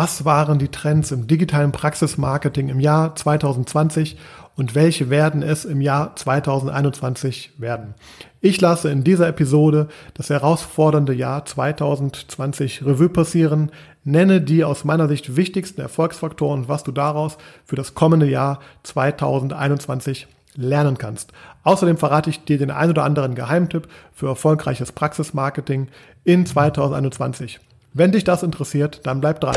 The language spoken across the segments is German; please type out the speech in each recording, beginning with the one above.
Was waren die Trends im digitalen Praxismarketing im Jahr 2020 und welche werden es im Jahr 2021 werden? Ich lasse in dieser Episode das herausfordernde Jahr 2020 Revue passieren, nenne die aus meiner Sicht wichtigsten Erfolgsfaktoren und was du daraus für das kommende Jahr 2021 lernen kannst. Außerdem verrate ich dir den ein oder anderen Geheimtipp für erfolgreiches Praxismarketing in 2021. Wenn dich das interessiert, dann bleib dran.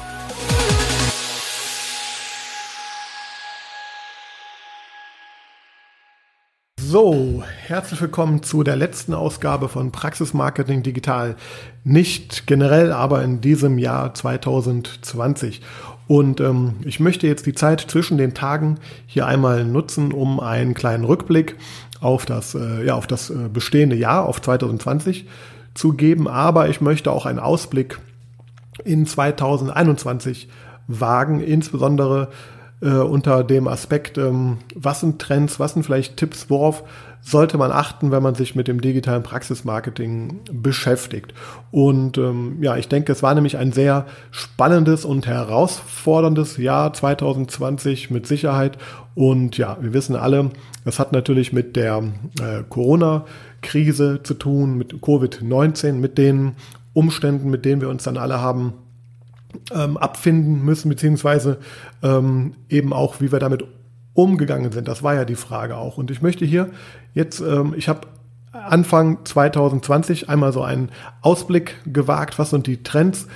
So, herzlich willkommen zu der letzten Ausgabe von Praxis Marketing Digital. Nicht generell, aber in diesem Jahr 2020. Und ähm, ich möchte jetzt die Zeit zwischen den Tagen hier einmal nutzen, um einen kleinen Rückblick auf das, äh, ja, auf das äh, bestehende Jahr, auf 2020 zu geben. Aber ich möchte auch einen Ausblick in 2021 wagen, insbesondere äh, unter dem Aspekt, ähm, was sind Trends, was sind vielleicht Tipps, worauf sollte man achten, wenn man sich mit dem digitalen Praxismarketing beschäftigt. Und ähm, ja, ich denke, es war nämlich ein sehr spannendes und herausforderndes Jahr 2020 mit Sicherheit. Und ja, wir wissen alle, es hat natürlich mit der äh, Corona-Krise zu tun, mit Covid-19, mit den Umständen, mit denen wir uns dann alle haben ähm, abfinden müssen, beziehungsweise ähm, eben auch, wie wir damit umgegangen sind. Das war ja die Frage auch. Und ich möchte hier jetzt, ähm, ich habe Anfang 2020 einmal so einen Ausblick gewagt, was sind die Trends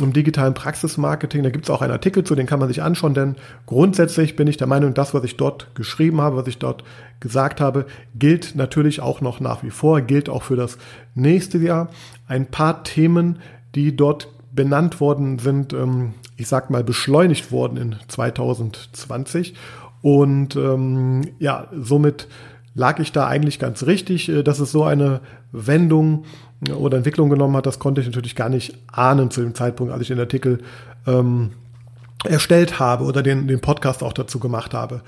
im digitalen Praxismarketing. Da gibt es auch einen Artikel zu, den kann man sich anschauen, denn grundsätzlich bin ich der Meinung, das, was ich dort geschrieben habe, was ich dort gesagt habe, gilt natürlich auch noch nach wie vor, gilt auch für das nächste Jahr. Ein paar Themen, die dort benannt worden sind, ähm, ich sag mal, beschleunigt worden in 2020. Und ähm, ja, somit lag ich da eigentlich ganz richtig, äh, dass es so eine Wendung äh, oder Entwicklung genommen hat. Das konnte ich natürlich gar nicht ahnen zu dem Zeitpunkt, als ich den Artikel ähm, erstellt habe oder den, den Podcast auch dazu gemacht habe.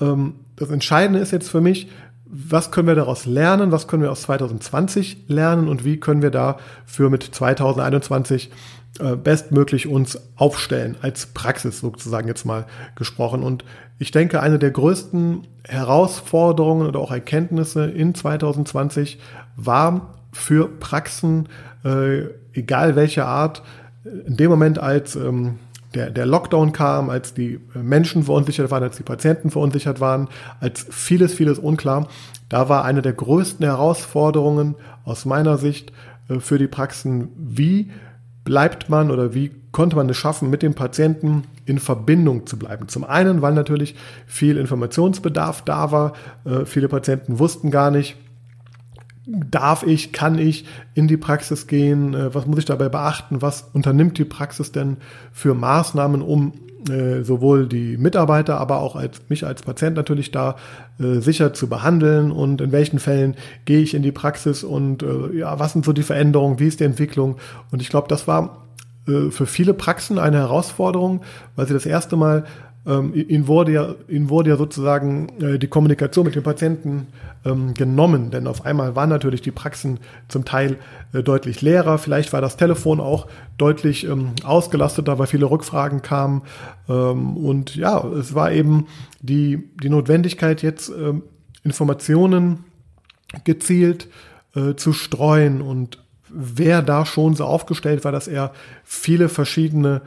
Ähm, das Entscheidende ist jetzt für mich, was können wir daraus lernen, was können wir aus 2020 lernen und wie können wir dafür mit 2021 äh, bestmöglich uns aufstellen, als Praxis sozusagen jetzt mal gesprochen. Und ich denke, eine der größten Herausforderungen oder auch Erkenntnisse in 2020 war für Praxen, äh, egal welcher Art, in dem Moment, als ähm, der, der Lockdown kam, als die Menschen verunsichert waren, als die Patienten verunsichert waren, als vieles, vieles unklar, da war eine der größten Herausforderungen aus meiner Sicht äh, für die Praxen, wie bleibt man oder wie konnte man es schaffen, mit dem Patienten in Verbindung zu bleiben. Zum einen, weil natürlich viel Informationsbedarf da war. Äh, viele Patienten wussten gar nicht, darf ich, kann ich in die Praxis gehen, äh, was muss ich dabei beachten, was unternimmt die Praxis denn für Maßnahmen, um äh, sowohl die Mitarbeiter, aber auch als mich als Patient natürlich da äh, sicher zu behandeln? Und in welchen Fällen gehe ich in die Praxis? Und ja, was sind so die Veränderungen, wie ist die Entwicklung? Und ich glaube, das war für viele Praxen eine Herausforderung, weil sie das erste Mal ähm, ihnen, wurde ja, ihnen wurde ja sozusagen äh, die Kommunikation mit dem Patienten ähm, genommen, denn auf einmal waren natürlich die Praxen zum Teil äh, deutlich leerer. Vielleicht war das Telefon auch deutlich ähm, ausgelasteter, weil viele Rückfragen kamen. Ähm, und ja, es war eben die, die Notwendigkeit, jetzt ähm, Informationen gezielt äh, zu streuen und wer da schon so aufgestellt war, dass er viele verschiedene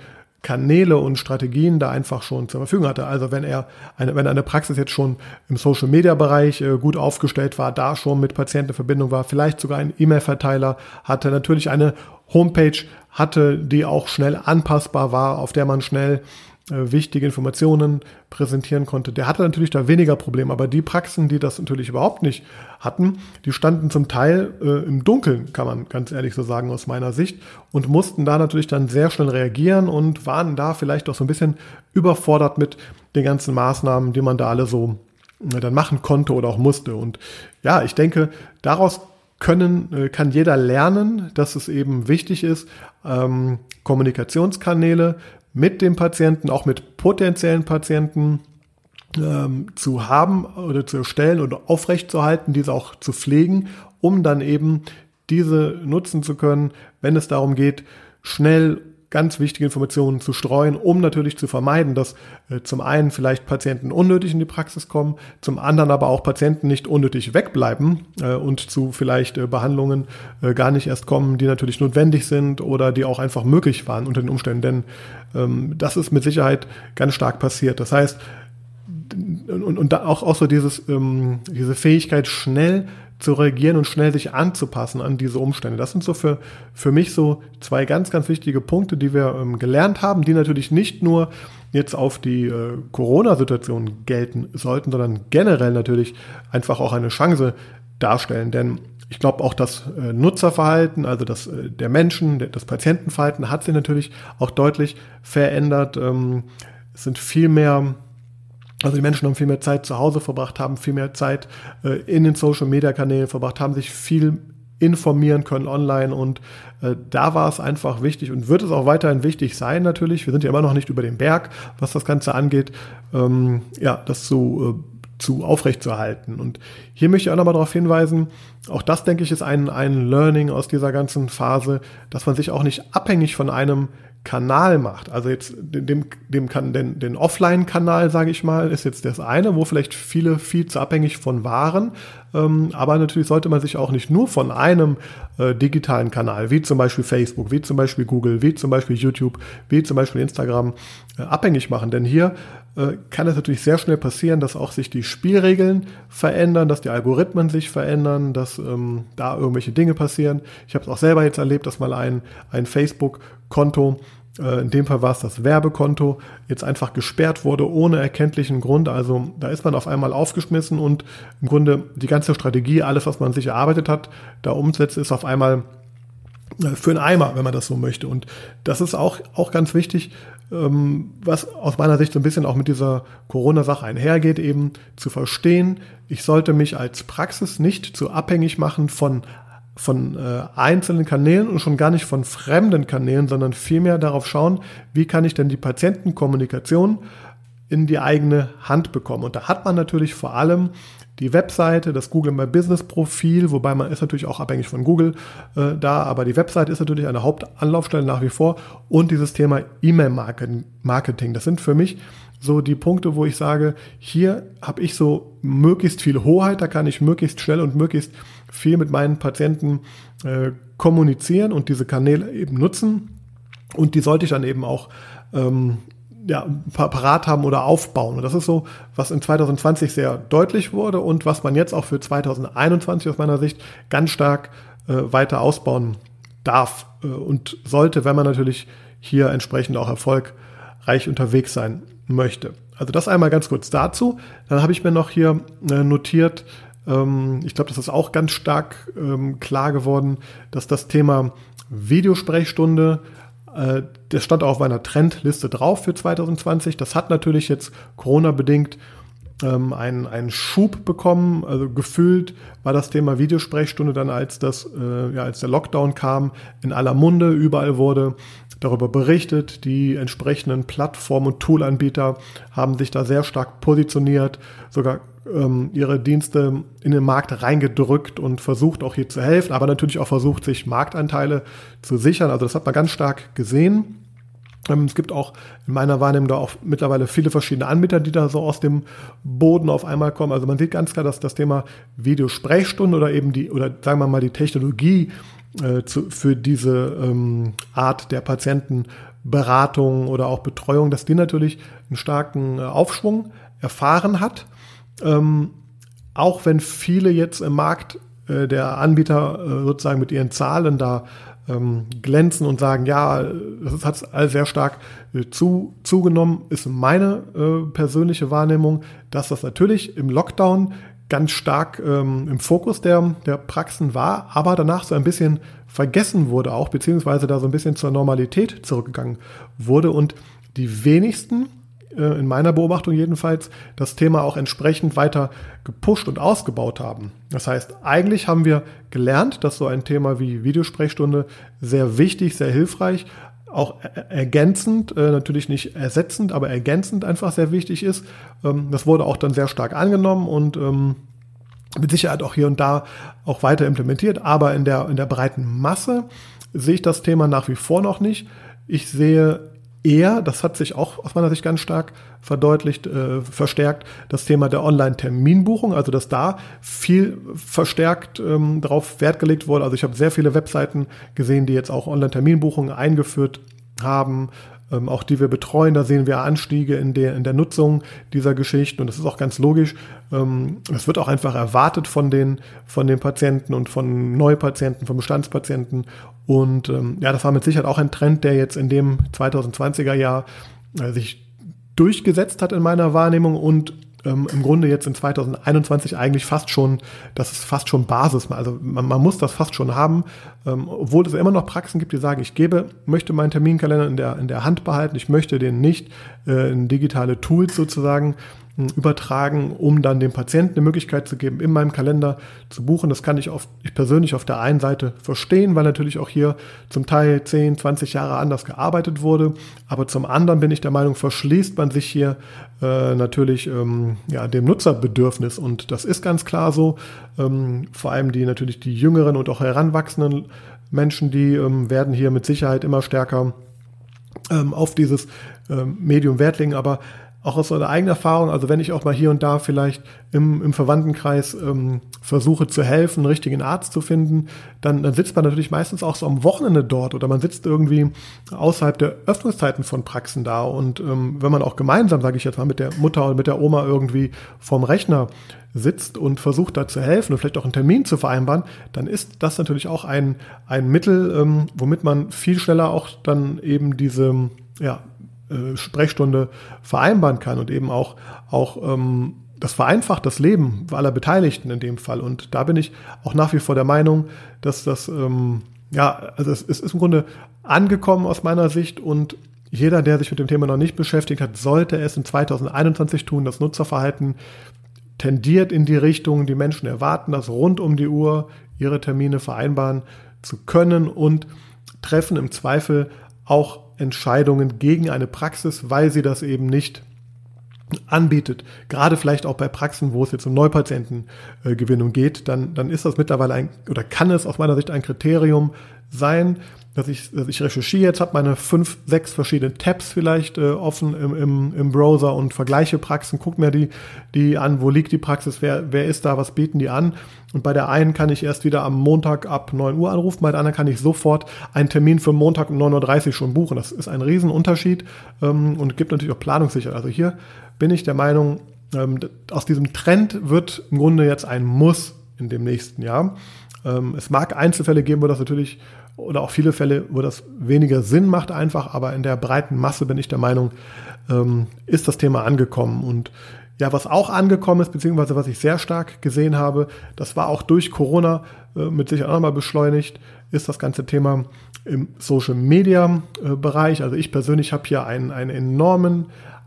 Kanäle und Strategien da einfach schon zur Verfügung hatte. Also wenn er eine, wenn eine Praxis jetzt schon im Social Media Bereich äh, gut aufgestellt war, da schon mit Patienten in Verbindung war, vielleicht sogar einen E-Mail-Verteiler hatte, natürlich eine Homepage hatte, die auch schnell anpassbar war, auf der man schnell wichtige Informationen präsentieren konnte. Der hatte natürlich da weniger Probleme, aber die Praxen, die das natürlich überhaupt nicht hatten, die standen zum Teil äh, im Dunkeln, kann man ganz ehrlich so sagen aus meiner Sicht, und mussten da natürlich dann sehr schnell reagieren und waren da vielleicht auch so ein bisschen überfordert mit den ganzen Maßnahmen, die man da alle so äh, dann machen konnte oder auch musste. Und ja, ich denke, daraus können, äh, kann jeder lernen, dass es eben wichtig ist, ähm, Kommunikationskanäle mit dem Patienten, auch mit potenziellen Patienten ähm, zu haben oder zu erstellen oder aufrechtzuerhalten, diese auch zu pflegen, um dann eben diese nutzen zu können, wenn es darum geht, schnell ganz wichtige Informationen zu streuen, um natürlich zu vermeiden, dass äh, zum einen vielleicht Patienten unnötig in die Praxis kommen, zum anderen aber auch Patienten nicht unnötig wegbleiben äh, und zu vielleicht äh, Behandlungen gar nicht erst kommen, die natürlich notwendig sind oder die auch einfach möglich waren unter den Umständen. Denn ähm, das ist mit Sicherheit ganz stark passiert. Das heißt, und, und da auch, auch so dieses, ähm, diese Fähigkeit, schnell zu reagieren und schnell sich anzupassen an diese Umstände. Das sind so für, für mich so zwei ganz, ganz wichtige Punkte, die wir ähm, gelernt haben, die natürlich nicht nur jetzt auf die äh, Corona-Situation gelten sollten, sondern generell natürlich einfach auch eine Chance darstellen. Denn ich glaube auch das äh, Nutzerverhalten, also das äh, der Menschen, der, das Patientenverhalten hat sich natürlich auch deutlich verändert. Ähm, es sind viel mehr also die Menschen haben viel mehr Zeit zu Hause verbracht, haben viel mehr Zeit äh, in den Social-Media-Kanälen verbracht, haben sich viel informieren können online und äh, da war es einfach wichtig und wird es auch weiterhin wichtig sein natürlich. Wir sind ja immer noch nicht über den Berg, was das Ganze angeht, ähm, ja, das zu, äh, zu aufrechtzuerhalten. Und hier möchte ich auch nochmal darauf hinweisen, auch das denke ich ist ein, ein Learning aus dieser ganzen Phase, dass man sich auch nicht abhängig von einem Kanal macht. Also jetzt dem, dem kann den, den Offline-Kanal, sage ich mal, ist jetzt das eine, wo vielleicht viele viel zu abhängig von waren. Ähm, aber natürlich sollte man sich auch nicht nur von einem äh, digitalen Kanal, wie zum Beispiel Facebook, wie zum Beispiel Google, wie zum Beispiel YouTube, wie zum Beispiel Instagram, äh, abhängig machen. Denn hier äh, kann es natürlich sehr schnell passieren, dass auch sich die Spielregeln verändern, dass die Algorithmen sich verändern, dass ähm, da irgendwelche Dinge passieren. Ich habe es auch selber jetzt erlebt, dass mal ein, ein Facebook-Konto äh, in dem Fall war es das Werbekonto, jetzt einfach gesperrt wurde ohne erkenntlichen Grund. Also da ist man auf einmal aufgeschmissen und im Grunde die ganze Strategie, alles, was man sich erarbeitet hat, da umsetzt, ist auf einmal äh, für einen Eimer, wenn man das so möchte. Und das ist auch, auch ganz wichtig, was aus meiner Sicht so ein bisschen auch mit dieser Corona-Sache einhergeht, eben zu verstehen, ich sollte mich als Praxis nicht zu abhängig machen von von äh, einzelnen Kanälen und schon gar nicht von fremden Kanälen, sondern vielmehr darauf schauen, wie kann ich denn die Patientenkommunikation in die eigene Hand bekommen. Und da hat man natürlich vor allem die Webseite, das Google My Business Profil, wobei man ist natürlich auch abhängig von Google äh, da, aber die Webseite ist natürlich eine Hauptanlaufstelle nach wie vor und dieses Thema E-Mail-Marketing. Das sind für mich so die Punkte, wo ich sage, hier habe ich so möglichst viel Hoheit, da kann ich möglichst schnell und möglichst viel mit meinen Patienten äh, kommunizieren und diese Kanäle eben nutzen. Und die sollte ich dann eben auch ähm, ja, parat haben oder aufbauen. Und das ist so, was in 2020 sehr deutlich wurde und was man jetzt auch für 2021 aus meiner Sicht ganz stark äh, weiter ausbauen darf äh, und sollte, wenn man natürlich hier entsprechend auch erfolgreich unterwegs sein möchte. Also das einmal ganz kurz dazu. Dann habe ich mir noch hier äh, notiert, ähm, ich glaube, das ist auch ganz stark ähm, klar geworden, dass das Thema Videosprechstunde, äh, das stand auch auf meiner Trendliste drauf für 2020. Das hat natürlich jetzt Corona-bedingt ähm, einen, einen Schub bekommen. Also gefühlt war das Thema Videosprechstunde dann, als das, äh, ja, als der Lockdown kam, in aller Munde. Überall wurde darüber berichtet. Die entsprechenden Plattformen und Toolanbieter haben sich da sehr stark positioniert, sogar ähm, ihre Dienste in den Markt reingedrückt und versucht auch hier zu helfen, aber natürlich auch versucht, sich Marktanteile zu sichern. Also das hat man ganz stark gesehen. Ähm, es gibt auch in meiner Wahrnehmung da auch mittlerweile viele verschiedene Anbieter, die da so aus dem Boden auf einmal kommen. Also man sieht ganz klar, dass das Thema Videosprechstunde oder eben die, oder sagen wir mal die Technologie äh, zu, für diese ähm, Art der Patientenberatung oder auch Betreuung, dass die natürlich einen starken äh, Aufschwung erfahren hat. Ähm, auch wenn viele jetzt im Markt äh, der Anbieter äh, sozusagen mit ihren Zahlen da ähm, glänzen und sagen, ja, das hat all sehr stark äh, zu, zugenommen, ist meine äh, persönliche Wahrnehmung, dass das natürlich im Lockdown ganz stark ähm, im Fokus der, der Praxen war, aber danach so ein bisschen vergessen wurde auch, beziehungsweise da so ein bisschen zur Normalität zurückgegangen wurde und die wenigsten in meiner Beobachtung jedenfalls, das Thema auch entsprechend weiter gepusht und ausgebaut haben. Das heißt, eigentlich haben wir gelernt, dass so ein Thema wie Videosprechstunde sehr wichtig, sehr hilfreich, auch ergänzend, äh, natürlich nicht ersetzend, aber ergänzend einfach sehr wichtig ist. Ähm, das wurde auch dann sehr stark angenommen und ähm, mit Sicherheit auch hier und da auch weiter implementiert, aber in der, in der breiten Masse sehe ich das Thema nach wie vor noch nicht. Ich sehe eher, das hat sich auch aus meiner Sicht ganz stark verdeutlicht, äh, verstärkt, das Thema der Online-Terminbuchung, also dass da viel verstärkt ähm, darauf Wert gelegt wurde. Also ich habe sehr viele Webseiten gesehen, die jetzt auch Online-Terminbuchungen eingeführt haben, ähm, auch die wir betreuen. Da sehen wir Anstiege in der, in der Nutzung dieser Geschichten und das ist auch ganz logisch. Ähm, es wird auch einfach erwartet von den, von den Patienten und von Neupatienten, von Bestandspatienten. Und ähm, ja, das war mit Sicherheit auch ein Trend, der jetzt in dem 2020er Jahr äh, sich durchgesetzt hat in meiner Wahrnehmung und ähm, im Grunde jetzt in 2021 eigentlich fast schon, das ist fast schon Basis. Also man, man muss das fast schon haben, ähm, obwohl es immer noch Praxen gibt, die sagen, ich gebe, möchte meinen Terminkalender in der, in der Hand behalten, ich möchte den nicht äh, in digitale Tools sozusagen übertragen, um dann dem Patienten eine Möglichkeit zu geben, in meinem Kalender zu buchen. Das kann ich, auf, ich persönlich auf der einen Seite verstehen, weil natürlich auch hier zum Teil 10, 20 Jahre anders gearbeitet wurde. Aber zum anderen bin ich der Meinung, verschließt man sich hier äh, natürlich ähm, ja, dem Nutzerbedürfnis. Und das ist ganz klar so. Ähm, vor allem die natürlich die jüngeren und auch heranwachsenden Menschen, die ähm, werden hier mit Sicherheit immer stärker ähm, auf dieses ähm, Medium Wert legen. Aber auch aus einer eigenen Erfahrung, also wenn ich auch mal hier und da vielleicht im, im Verwandtenkreis ähm, versuche zu helfen, einen richtigen Arzt zu finden, dann, dann sitzt man natürlich meistens auch so am Wochenende dort oder man sitzt irgendwie außerhalb der Öffnungszeiten von Praxen da. Und ähm, wenn man auch gemeinsam, sage ich jetzt mal, mit der Mutter oder mit der Oma irgendwie vorm Rechner sitzt und versucht da zu helfen und vielleicht auch einen Termin zu vereinbaren, dann ist das natürlich auch ein, ein Mittel, ähm, womit man viel schneller auch dann eben diese ja, Sprechstunde vereinbaren kann und eben auch, auch ähm, das vereinfacht das Leben aller Beteiligten in dem Fall. Und da bin ich auch nach wie vor der Meinung, dass das, ähm, ja, also es, ist im Grunde angekommen aus meiner Sicht und jeder, der sich mit dem Thema noch nicht beschäftigt hat, sollte es in 2021 tun. Das Nutzerverhalten tendiert in die Richtung, die Menschen erwarten das rund um die Uhr ihre Termine vereinbaren zu können und treffen im Zweifel auch Entscheidungen gegen eine Praxis, weil sie das eben nicht anbietet, gerade vielleicht auch bei Praxen, wo es jetzt um Neupatientengewinnung geht, dann, dann ist das mittlerweile ein, oder kann es aus meiner Sicht ein Kriterium sein, dass ich, dass ich recherchiere jetzt, habe meine fünf, sechs verschiedene Tabs vielleicht äh, offen im, im, im Browser und vergleiche Praxen, guck mir die, die an, wo liegt die Praxis, wer, wer ist da, was bieten die an. Und bei der einen kann ich erst wieder am Montag ab 9 Uhr anrufen, bei der anderen kann ich sofort einen Termin für Montag um 9.30 Uhr schon buchen. Das ist ein Riesenunterschied ähm, und gibt natürlich auch Planungssicherheit. Also hier bin ich der Meinung, ähm, aus diesem Trend wird im Grunde jetzt ein Muss in dem nächsten Jahr. Ähm, es mag Einzelfälle geben, wo das natürlich oder auch viele Fälle, wo das weniger Sinn macht einfach, aber in der breiten Masse bin ich der Meinung, ähm, ist das Thema angekommen. Und ja, was auch angekommen ist, beziehungsweise was ich sehr stark gesehen habe, das war auch durch Corona äh, mit Sicherheit auch nochmal beschleunigt, ist das ganze Thema im Social Media äh. Also ich persönlich habe hier einen, einen enormen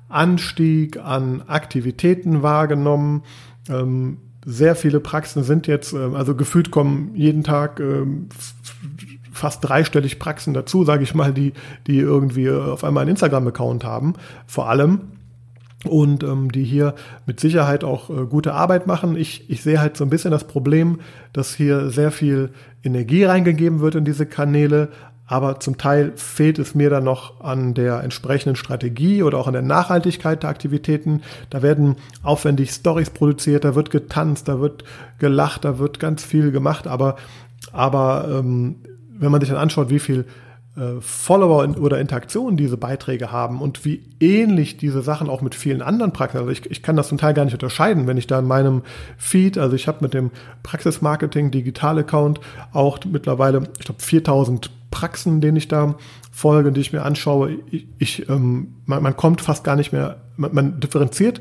Anstieg an Aktivitäten wahrgenommen. Ähm, sehr viele Praxen sind jetzt, äh, also gefühlt kommen jeden Tag ähm, fast dreistellig Praxen dazu, sage ich mal, die, die irgendwie auf einmal einen Instagram-Account haben, vor allem. Und ähm, die hier mit Sicherheit auch äh, gute Arbeit machen. Ich, ich sehe halt so ein bisschen das Problem, dass hier sehr viel Energie reingegeben wird in diese Kanäle, aber zum Teil fehlt es mir dann noch an der entsprechenden Strategie oder auch an der Nachhaltigkeit der Aktivitäten. Da werden aufwendig Stories produziert, da wird getanzt, da wird gelacht, da wird ganz viel gemacht, aber, aber ähm, wenn man sich dann anschaut, wie viel äh, Follower oder Interaktionen diese Beiträge haben und wie ähnlich diese Sachen auch mit vielen anderen Praxen, also ich, ich kann das zum Teil gar nicht unterscheiden, wenn ich da in meinem Feed, also ich habe mit dem Praxismarketing Digital Account auch mittlerweile, ich glaube 4000 Praxen, denen ich da folge, die ich mir anschaue. Ich, ich ähm, man, man kommt fast gar nicht mehr, man, man differenziert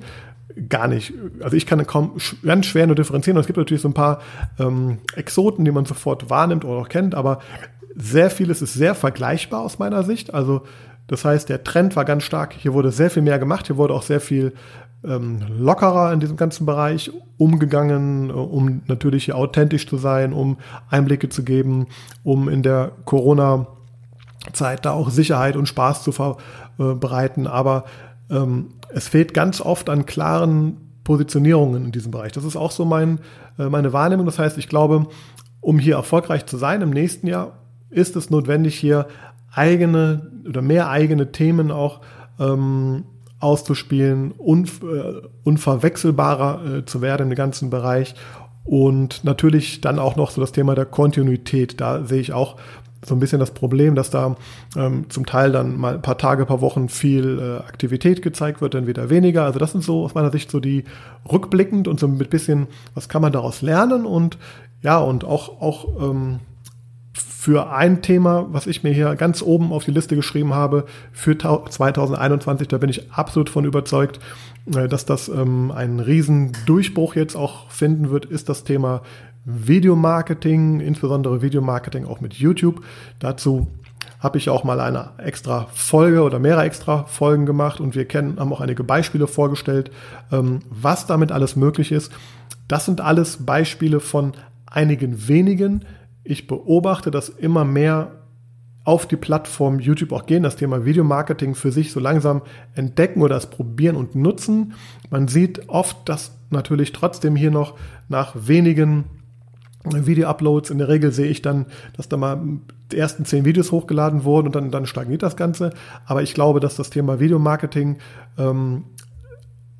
gar nicht. Also ich kann kaum ganz schwer nur differenzieren. Es gibt natürlich so ein paar ähm, Exoten, die man sofort wahrnimmt oder auch kennt, aber sehr vieles ist sehr vergleichbar aus meiner Sicht. Also Das heißt, der Trend war ganz stark. Hier wurde sehr viel mehr gemacht. Hier wurde auch sehr viel ähm, lockerer in diesem ganzen Bereich umgegangen, äh, um natürlich hier authentisch zu sein, um Einblicke zu geben, um in der Corona-Zeit da auch Sicherheit und Spaß zu verbreiten. Aber ähm, es fehlt ganz oft an klaren Positionierungen in diesem Bereich. Das ist auch so mein, äh, meine Wahrnehmung. Das heißt, ich glaube, um hier erfolgreich zu sein im nächsten Jahr, ist es notwendig, hier eigene oder mehr eigene Themen auch ähm, auszuspielen, unv äh, unverwechselbarer äh, zu werden im ganzen Bereich. Und natürlich dann auch noch so das Thema der Kontinuität. Da sehe ich auch so ein bisschen das Problem, dass da ähm, zum Teil dann mal ein paar Tage, paar Wochen viel äh, Aktivität gezeigt wird, dann wieder weniger. Also das sind so aus meiner Sicht so die rückblickend und so ein bisschen, was kann man daraus lernen und ja, und auch, auch ähm, für ein Thema, was ich mir hier ganz oben auf die Liste geschrieben habe, für 2021, da bin ich absolut von überzeugt, äh, dass das ähm, einen riesen Durchbruch jetzt auch finden wird, ist das Thema Videomarketing, insbesondere Videomarketing auch mit YouTube. Dazu habe ich auch mal eine extra Folge oder mehrere extra Folgen gemacht und wir kennen, haben auch einige Beispiele vorgestellt, ähm, was damit alles möglich ist. Das sind alles Beispiele von einigen wenigen. Ich beobachte, dass immer mehr auf die Plattform YouTube auch gehen, das Thema Videomarketing für sich so langsam entdecken oder es probieren und nutzen. Man sieht oft, dass natürlich trotzdem hier noch nach wenigen Video-Uploads, in der Regel sehe ich dann, dass da mal die ersten zehn Videos hochgeladen wurden und dann, dann stagniert das Ganze. Aber ich glaube, dass das Thema Videomarketing ähm,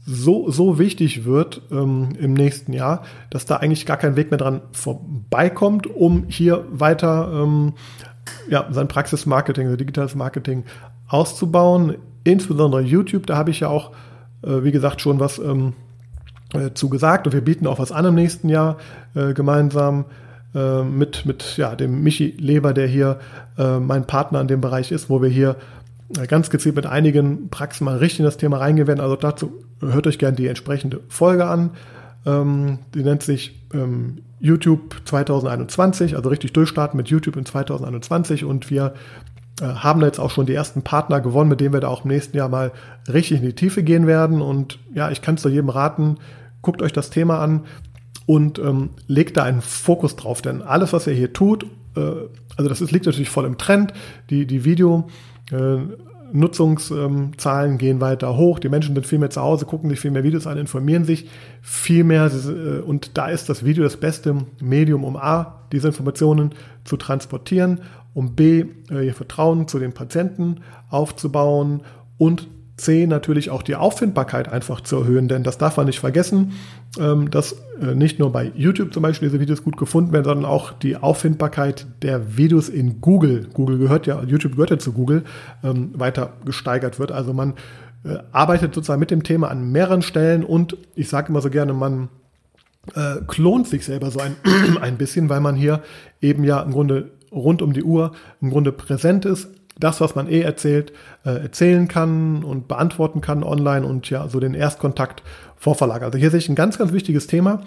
so, so wichtig wird ähm, im nächsten Jahr, dass da eigentlich gar kein Weg mehr dran vorbeikommt, um hier weiter ähm, ja, sein Praxismarketing, also digitales Marketing auszubauen. Insbesondere YouTube, da habe ich ja auch, äh, wie gesagt, schon was ähm, äh, zugesagt und wir bieten auch was an im nächsten Jahr äh, gemeinsam äh, mit, mit ja, dem Michi Leber, der hier äh, mein Partner in dem Bereich ist, wo wir hier äh, ganz gezielt mit einigen Praxen mal richtig in das Thema reingehen werden. Also dazu hört euch gerne die entsprechende Folge an. Ähm, die nennt sich ähm, YouTube 2021, also richtig durchstarten mit YouTube in 2021 und wir äh, haben jetzt auch schon die ersten Partner gewonnen, mit denen wir da auch im nächsten Jahr mal richtig in die Tiefe gehen werden. Und ja, ich kann es jedem raten, guckt euch das Thema an und ähm, legt da einen Fokus drauf. Denn alles, was ihr hier tut, äh, also das ist, liegt natürlich voll im Trend. Die, die Video, äh, gehen weiter hoch, die Menschen sind viel mehr zu Hause, gucken sich viel mehr Videos an, informieren sich viel mehr äh, und da ist das Video das beste Medium, um A, diese Informationen zu transportieren, um B, äh, ihr Vertrauen zu den Patienten aufzubauen und C natürlich auch die Auffindbarkeit einfach zu erhöhen, denn das darf man nicht vergessen, ähm, dass äh, nicht nur bei YouTube zum Beispiel diese Videos gut gefunden werden, sondern auch die Auffindbarkeit der Videos in Google, Google gehört ja, YouTube gehört ja zu Google, ähm, weiter gesteigert wird. Also man äh, arbeitet sozusagen mit dem Thema an mehreren Stellen und ich sage immer so gerne, man äh, klont sich selber so ein, ein bisschen, weil man hier eben ja im Grunde rund um die Uhr im Grunde präsent ist, das, was man eh erzählt, äh, erzählen kann und beantworten kann online und ja, so den Erstkontakt vorverlagert. Also hier sehe ich ein ganz, ganz wichtiges Thema.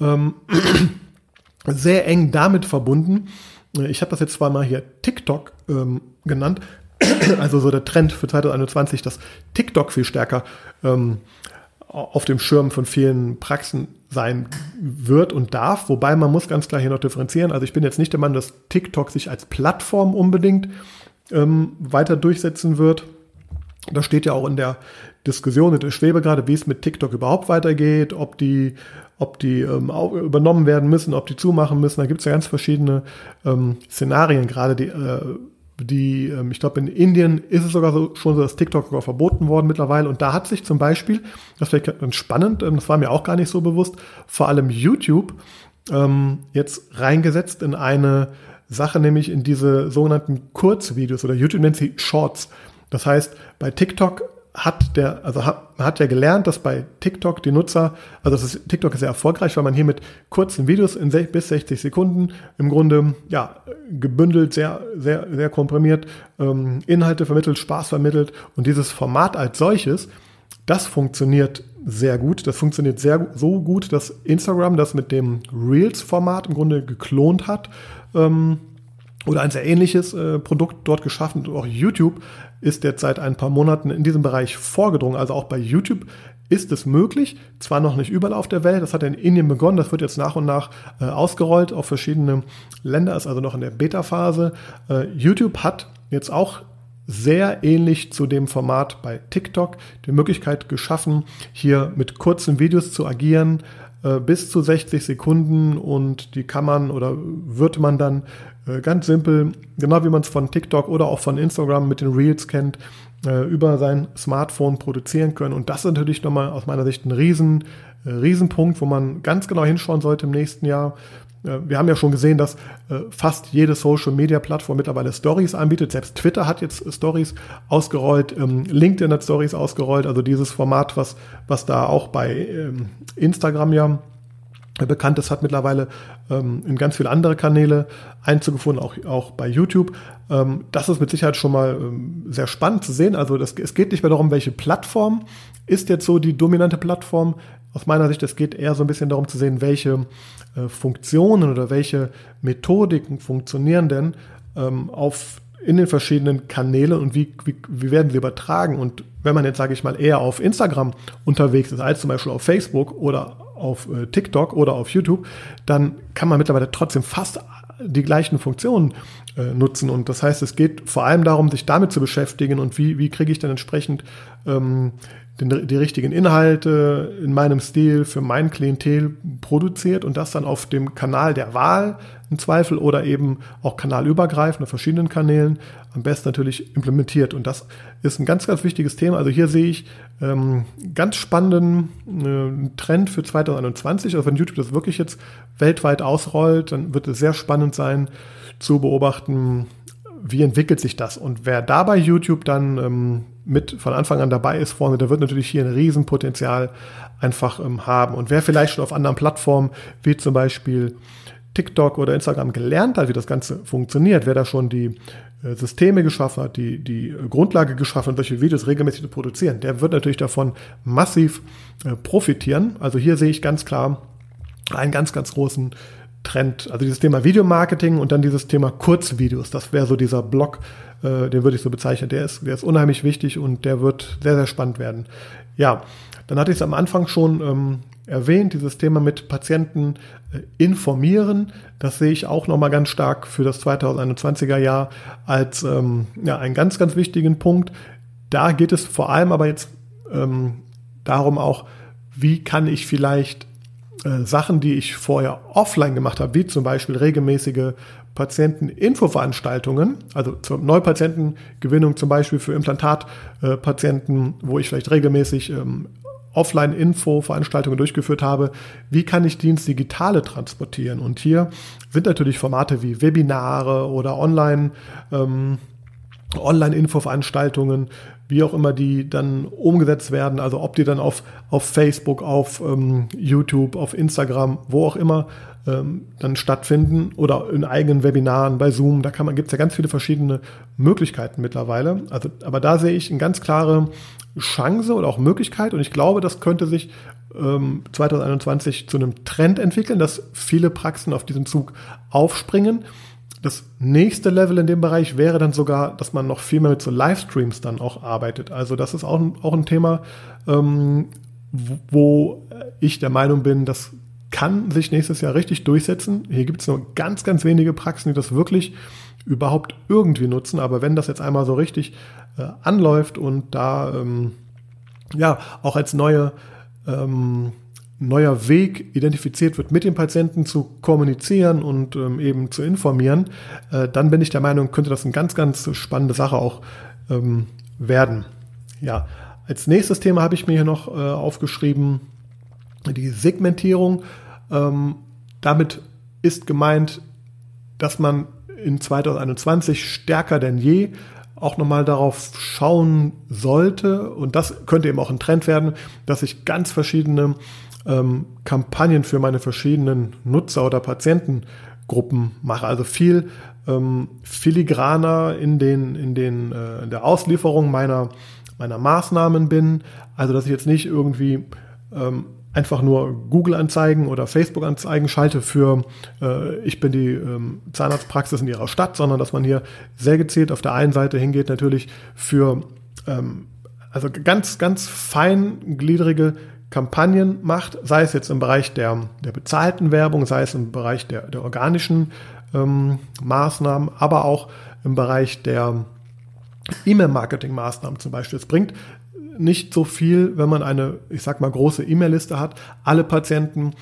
Ähm, sehr eng damit verbunden. Ich habe das jetzt zwar mal hier TikTok ähm, genannt, also so der Trend für 2021, dass TikTok viel stärker ähm, auf dem Schirm von vielen Praxen sein wird und darf. Wobei man muss ganz klar hier noch differenzieren. Also ich bin jetzt nicht der Mann, dass TikTok sich als Plattform unbedingt ähm, weiter durchsetzen wird. Das steht ja auch in der Diskussion in der Schwebe gerade, wie es mit TikTok überhaupt weitergeht, ob die, ob die ähm, übernommen werden müssen, ob die zumachen müssen. Da gibt es ja ganz verschiedene ähm, Szenarien gerade, die, äh, die ähm, ich glaube, in Indien ist es sogar so, schon so, dass TikTok sogar verboten worden mittlerweile. Und da hat sich zum Beispiel, das wäre ganz spannend, ähm, das war mir auch gar nicht so bewusst, vor allem YouTube ähm, jetzt reingesetzt in eine Sache, nämlich in diese sogenannten Kurzvideos oder YouTube nennt sie Shorts. Das heißt, bei TikTok hat der, also hat, man hat ja gelernt, dass bei TikTok die Nutzer, also das ist, TikTok ist sehr erfolgreich, weil man hier mit kurzen Videos in bis 60 Sekunden im Grunde ja gebündelt, sehr, sehr, sehr komprimiert ähm, Inhalte vermittelt, Spaß vermittelt und dieses Format als solches, das funktioniert sehr gut. Das funktioniert sehr so gut, dass Instagram das mit dem Reels-Format im Grunde geklont hat ähm, oder ein sehr ähnliches äh, Produkt dort geschaffen. Auch YouTube ist jetzt seit ein paar Monaten in diesem Bereich vorgedrungen. Also auch bei YouTube ist es möglich, zwar noch nicht überall auf der Welt, das hat in Indien begonnen, das wird jetzt nach und nach äh, ausgerollt auf verschiedene Länder, ist also noch in der Beta-Phase. Äh, YouTube hat jetzt auch sehr ähnlich zu dem Format bei TikTok die Möglichkeit geschaffen, hier mit kurzen Videos zu agieren, äh, bis zu 60 Sekunden und die kann man oder wird man dann äh, ganz simpel, genau wie man es von TikTok oder auch von Instagram mit den Reels kennt, äh, über sein Smartphone produzieren können. Und das ist natürlich nochmal aus meiner Sicht ein riesen, Riesenpunkt, wo man ganz genau hinschauen sollte im nächsten Jahr. Äh, wir haben ja schon gesehen, dass äh, fast jede Social-Media-Plattform mittlerweile Stories anbietet. Selbst Twitter hat jetzt Stories ausgerollt, ähm, LinkedIn hat Stories ausgerollt. Also dieses Format, was, was da auch bei ähm, Instagram ja bekannt ist, hat mittlerweile ähm, in ganz viele andere Kanäle Einzug gefunden, auch, auch bei YouTube. Das ist mit Sicherheit schon mal sehr spannend zu sehen. Also das, es geht nicht mehr darum, welche Plattform ist jetzt so die dominante Plattform. Aus meiner Sicht, es geht eher so ein bisschen darum zu sehen, welche äh, Funktionen oder welche Methodiken funktionieren denn ähm, auf in den verschiedenen Kanälen und wie, wie, wie werden sie übertragen. Und wenn man jetzt, sage ich mal, eher auf Instagram unterwegs ist, als zum Beispiel auf Facebook oder auf äh, TikTok oder auf YouTube, dann kann man mittlerweile trotzdem fast die gleichen Funktionen äh, nutzen. Und das heißt, es geht vor allem darum, sich damit zu beschäftigen und wie, wie kriege ich dann entsprechend ähm, den, die richtigen Inhalte in meinem Stil für mein Klientel produziert und das dann auf dem Kanal der Wahl im Zweifel oder eben auch kanalübergreifend auf verschiedenen Kanälen am besten natürlich implementiert. Und das ist ein ganz, ganz wichtiges Thema. Also hier sehe ich ähm, ganz spannenden äh, Trend für 2021. Also wenn YouTube das wirklich jetzt weltweit ausrollt, dann wird es sehr spannend sein zu beobachten, wie entwickelt sich das? Und wer da bei YouTube dann ähm, mit von Anfang an dabei ist vorne, der wird natürlich hier ein Riesenpotenzial einfach ähm, haben. Und wer vielleicht schon auf anderen Plattformen, wie zum Beispiel TikTok oder Instagram gelernt hat, wie das Ganze funktioniert, wer da schon die äh, Systeme geschaffen hat, die, die äh, Grundlage geschaffen hat, solche Videos regelmäßig zu produzieren, der wird natürlich davon massiv äh, profitieren. Also hier sehe ich ganz klar einen ganz, ganz großen Trend. Also dieses Thema Videomarketing und dann dieses Thema Kurzvideos. Das wäre so dieser Block, äh, den würde ich so bezeichnen. Der ist, der ist unheimlich wichtig und der wird sehr, sehr spannend werden. Ja, dann hatte ich es am Anfang schon ähm, erwähnt, dieses Thema mit Patienten äh, informieren. Das sehe ich auch nochmal ganz stark für das 2021er Jahr als ähm, ja, einen ganz, ganz wichtigen Punkt. Da geht es vor allem aber jetzt ähm, darum auch, wie kann ich vielleicht äh, Sachen, die ich vorher offline gemacht habe, wie zum Beispiel regelmäßige Patienteninfoveranstaltungen, also zur Neupatientengewinnung zum Beispiel für Implantatpatienten, wo ich vielleicht regelmäßig ähm, Offline-Info-Veranstaltungen durchgeführt habe, wie kann ich die ins Digitale transportieren? Und hier sind natürlich Formate wie Webinare oder Online- ähm, Online-Info-Veranstaltungen, wie auch immer die dann umgesetzt werden, also ob die dann auf, auf Facebook, auf ähm, YouTube, auf Instagram, wo auch immer ähm, dann stattfinden oder in eigenen Webinaren bei Zoom, da kann man, gibt es ja ganz viele verschiedene Möglichkeiten mittlerweile. Also, aber da sehe ich eine ganz klare Chance oder auch Möglichkeit und ich glaube, das könnte sich ähm, 2021 zu einem Trend entwickeln, dass viele Praxen auf diesen Zug aufspringen das nächste Level in dem Bereich wäre dann sogar, dass man noch viel mehr mit so Livestreams dann auch arbeitet. Also das ist auch ein, auch ein Thema, ähm, wo ich der Meinung bin, das kann sich nächstes Jahr richtig durchsetzen. Hier gibt es nur ganz, ganz wenige Praxen, die das wirklich überhaupt irgendwie nutzen. Aber wenn das jetzt einmal so richtig äh, anläuft und da ähm, ja auch als neue ähm, neuer Weg identifiziert wird, mit dem Patienten zu kommunizieren und ähm, eben zu informieren, äh, dann bin ich der Meinung, könnte das eine ganz, ganz spannende Sache auch ähm, werden. Ja, als nächstes Thema habe ich mir hier noch äh, aufgeschrieben, die Segmentierung. Ähm, damit ist gemeint, dass man in 2021 stärker denn je auch nochmal darauf schauen sollte, und das könnte eben auch ein Trend werden, dass ich ganz verschiedene ähm, Kampagnen für meine verschiedenen Nutzer oder Patientengruppen mache. Also viel ähm, filigraner in, den, in, den, äh, in der Auslieferung meiner, meiner Maßnahmen bin. Also dass ich jetzt nicht irgendwie ähm, einfach nur Google-Anzeigen oder Facebook-Anzeigen schalte für äh, ich bin die ähm, Zahnarztpraxis in ihrer Stadt, sondern dass man hier sehr gezielt auf der einen Seite hingeht, natürlich für ähm, also ganz, ganz feingliedrige Kampagnen macht, sei es jetzt im Bereich der, der bezahlten Werbung, sei es im Bereich der, der organischen ähm, Maßnahmen, aber auch im Bereich der E-Mail-Marketing-Maßnahmen zum Beispiel. Es bringt nicht so viel, wenn man eine, ich sag mal, große E-Mail-Liste hat, alle Patienten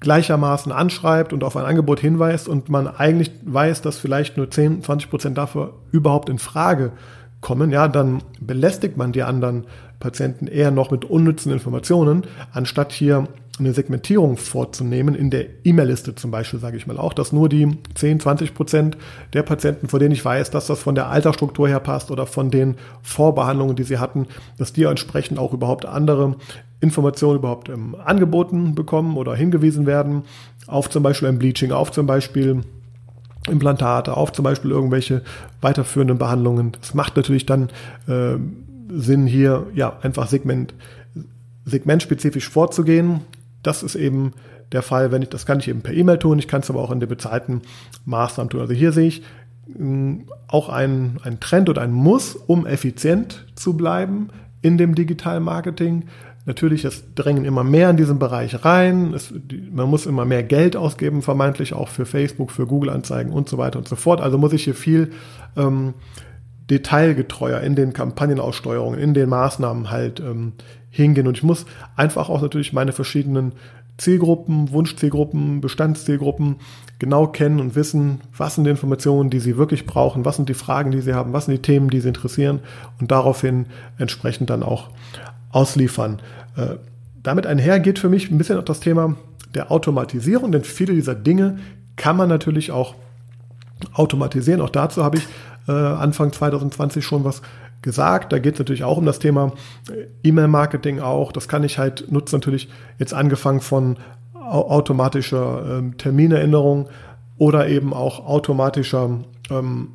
gleichermaßen anschreibt und auf ein Angebot hinweist und man eigentlich weiß, dass vielleicht nur 10, 20 Prozent dafür überhaupt in Frage kommen, ja, dann belästigt man die anderen Patienten eher noch mit unnützen Informationen, anstatt hier eine Segmentierung vorzunehmen, in der E-Mail-Liste zum Beispiel, sage ich mal auch, dass nur die 10, 20 Prozent der Patienten, von denen ich weiß, dass das von der Altersstruktur her passt oder von den Vorbehandlungen, die sie hatten, dass die entsprechend auch überhaupt andere Informationen überhaupt ähm, angeboten bekommen oder hingewiesen werden, auf zum Beispiel ein Bleaching, auf zum Beispiel Implantate, auf zum Beispiel irgendwelche weiterführenden Behandlungen. Das macht natürlich dann äh, Sinn, hier ja einfach Segment, segmentspezifisch vorzugehen. Das ist eben der Fall, wenn ich, das kann ich eben per E-Mail tun, ich kann es aber auch in den bezahlten Maßnahmen tun. Also hier sehe ich mh, auch ein, ein Trend und ein Muss, um effizient zu bleiben in dem digitalen Marketing. Natürlich, es drängen immer mehr in diesen Bereich rein. Es, man muss immer mehr Geld ausgeben, vermeintlich auch für Facebook, für Google-Anzeigen und so weiter und so fort. Also muss ich hier viel ähm, detailgetreuer in den Kampagnenaussteuerungen, in den Maßnahmen halt ähm, hingehen. Und ich muss einfach auch natürlich meine verschiedenen Zielgruppen, Wunschzielgruppen, Bestandszielgruppen genau kennen und wissen, was sind die Informationen, die sie wirklich brauchen, was sind die Fragen, die sie haben, was sind die Themen, die sie interessieren und daraufhin entsprechend dann auch ausliefern. Äh, damit einher geht für mich ein bisschen auch das Thema der Automatisierung, denn viele dieser Dinge kann man natürlich auch automatisieren. Auch dazu habe ich äh, Anfang 2020 schon was gesagt. Da geht es natürlich auch um das Thema äh, E-Mail-Marketing auch. Das kann ich halt nutzen, natürlich jetzt angefangen von automatischer ähm, Terminerinnerung oder eben auch automatischer ähm,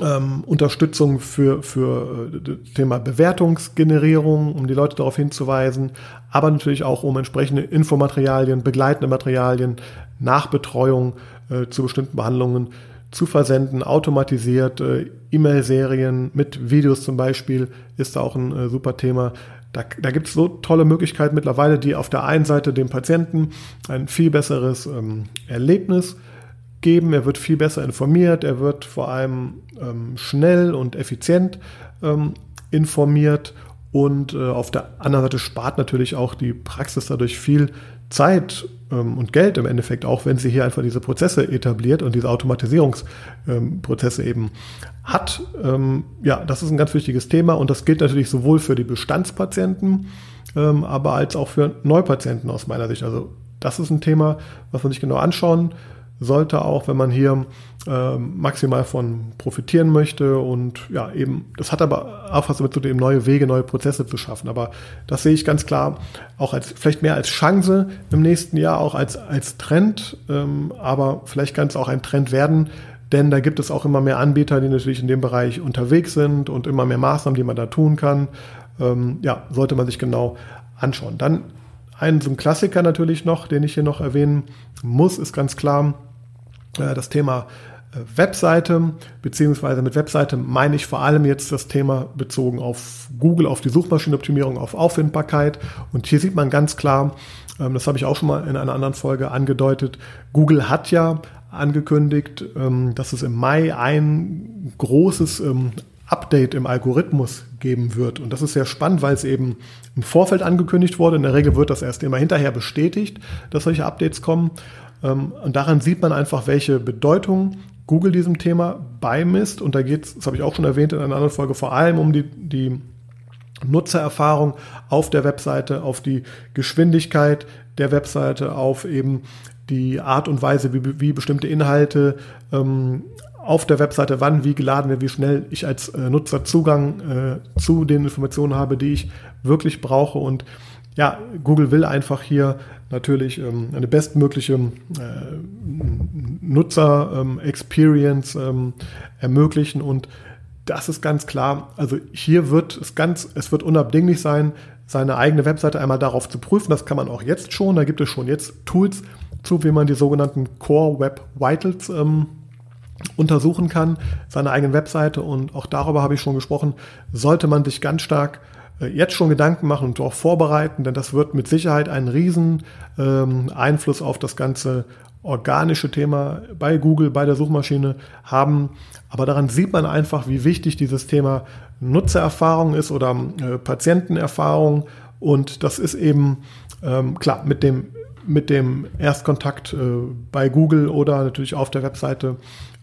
ähm, Unterstützung für, für äh, das Thema Bewertungsgenerierung, um die Leute darauf hinzuweisen, aber natürlich auch um entsprechende Infomaterialien, begleitende Materialien, Nachbetreuung äh, zu bestimmten Behandlungen zu versenden, automatisiert, äh, E-Mail-Serien mit Videos zum Beispiel ist da auch ein äh, super Thema. Da, da gibt es so tolle Möglichkeiten mittlerweile, die auf der einen Seite dem Patienten ein viel besseres ähm, Erlebnis geben, er wird viel besser informiert, er wird vor allem ähm, schnell und effizient ähm, informiert. Und äh, auf der anderen Seite spart natürlich auch die Praxis dadurch viel Zeit ähm, und Geld im Endeffekt, auch wenn sie hier einfach diese Prozesse etabliert und diese Automatisierungsprozesse ähm, eben hat. Ähm, ja, das ist ein ganz wichtiges Thema und das gilt natürlich sowohl für die Bestandspatienten, aber als auch für Neupatienten aus meiner Sicht. Also das ist ein Thema, was man sich genau anschauen sollte, auch wenn man hier äh, maximal von profitieren möchte. Und ja, eben, das hat aber auch was damit zu tun, neue Wege, neue Prozesse zu schaffen. Aber das sehe ich ganz klar auch als vielleicht mehr als Chance im nächsten Jahr, auch als, als Trend. Ähm, aber vielleicht kann es auch ein Trend werden, denn da gibt es auch immer mehr Anbieter, die natürlich in dem Bereich unterwegs sind und immer mehr Maßnahmen, die man da tun kann. Ähm, ja, sollte man sich genau anschauen. Dann ein so ein Klassiker natürlich noch, den ich hier noch erwähnen muss, ist ganz klar äh, das Thema äh, Webseite, beziehungsweise mit Webseite meine ich vor allem jetzt das Thema bezogen auf Google, auf die Suchmaschinenoptimierung, auf Auffindbarkeit. Und hier sieht man ganz klar, ähm, das habe ich auch schon mal in einer anderen Folge angedeutet, Google hat ja angekündigt, ähm, dass es im Mai ein großes ähm, Update im Algorithmus geben wird. Und das ist sehr spannend, weil es eben im Vorfeld angekündigt wurde. In der Regel wird das erst immer hinterher bestätigt, dass solche Updates kommen. Ähm, und daran sieht man einfach, welche Bedeutung Google diesem Thema beimisst. Und da geht es, das habe ich auch schon erwähnt in einer anderen Folge, vor allem um die, die Nutzererfahrung auf der Webseite, auf die Geschwindigkeit der Webseite, auf eben die Art und Weise, wie, wie bestimmte Inhalte ähm, auf der Webseite, wann, wie geladen wird, wie schnell ich als äh, Nutzer Zugang äh, zu den Informationen habe, die ich wirklich brauche. Und ja, Google will einfach hier natürlich ähm, eine bestmögliche äh, Nutzer-Experience ähm, ähm, ermöglichen und das ist ganz klar. Also hier wird es ganz, es wird unabdinglich sein, seine eigene Webseite einmal darauf zu prüfen. Das kann man auch jetzt schon. Da gibt es schon jetzt Tools zu, wie man die sogenannten Core Web Vitals ähm, untersuchen kann, seine eigene Webseite. Und auch darüber habe ich schon gesprochen. Sollte man sich ganz stark jetzt schon Gedanken machen und auch vorbereiten, denn das wird mit Sicherheit einen riesen ähm, Einfluss auf das ganze organische Thema bei Google, bei der Suchmaschine haben. Aber daran sieht man einfach, wie wichtig dieses Thema Nutzererfahrung ist oder äh, Patientenerfahrung. Und das ist eben ähm, klar mit dem, mit dem Erstkontakt äh, bei Google oder natürlich auf der Webseite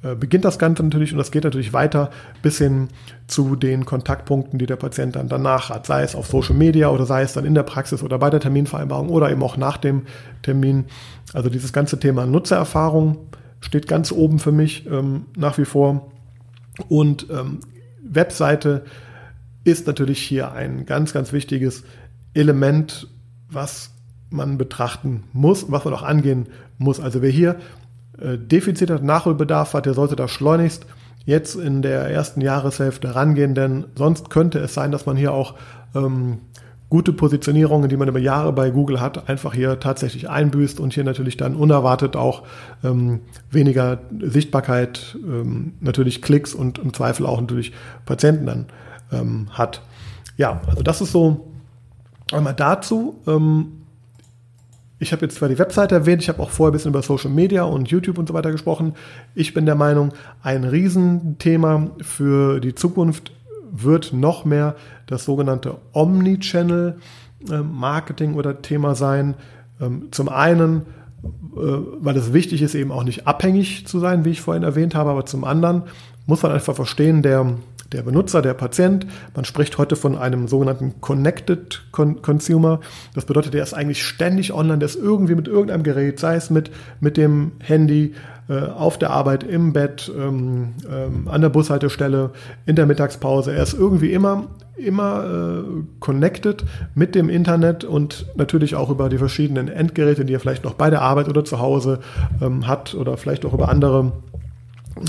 äh, beginnt das Ganze natürlich und das geht natürlich weiter bis hin zu den Kontaktpunkten, die der Patient dann danach hat, sei es auf Social Media oder sei es dann in der Praxis oder bei der Terminvereinbarung oder eben auch nach dem Termin. Also dieses ganze Thema Nutzererfahrung steht ganz oben für mich ähm, nach wie vor und ähm, Webseite ist natürlich hier ein ganz, ganz wichtiges Element, was man betrachten muss, was man auch angehen muss. Also wer hier äh, Defizit hat, Nachholbedarf hat, der sollte da schleunigst jetzt in der ersten Jahreshälfte rangehen, denn sonst könnte es sein, dass man hier auch ähm, gute Positionierungen, die man über Jahre bei Google hat, einfach hier tatsächlich einbüßt und hier natürlich dann unerwartet auch ähm, weniger Sichtbarkeit, ähm, natürlich Klicks und im Zweifel auch natürlich Patienten dann ähm, hat. Ja, also das ist so einmal dazu. Ähm, ich habe jetzt zwar die Webseite erwähnt, ich habe auch vorher ein bisschen über Social Media und YouTube und so weiter gesprochen. Ich bin der Meinung, ein Riesenthema für die Zukunft wird noch mehr das sogenannte Omnichannel-Marketing oder Thema sein. Ähm, zum einen, äh, weil es wichtig ist, eben auch nicht abhängig zu sein, wie ich vorhin erwähnt habe, aber zum anderen muss man einfach verstehen, der der Benutzer, der Patient. Man spricht heute von einem sogenannten Connected Consumer. Das bedeutet, der ist eigentlich ständig online, der ist irgendwie mit irgendeinem Gerät, sei es mit, mit dem Handy, äh, auf der Arbeit, im Bett, ähm, ähm, an der Bushaltestelle, in der Mittagspause. Er ist irgendwie immer immer äh, connected mit dem Internet und natürlich auch über die verschiedenen Endgeräte, die er vielleicht noch bei der Arbeit oder zu Hause ähm, hat oder vielleicht auch über andere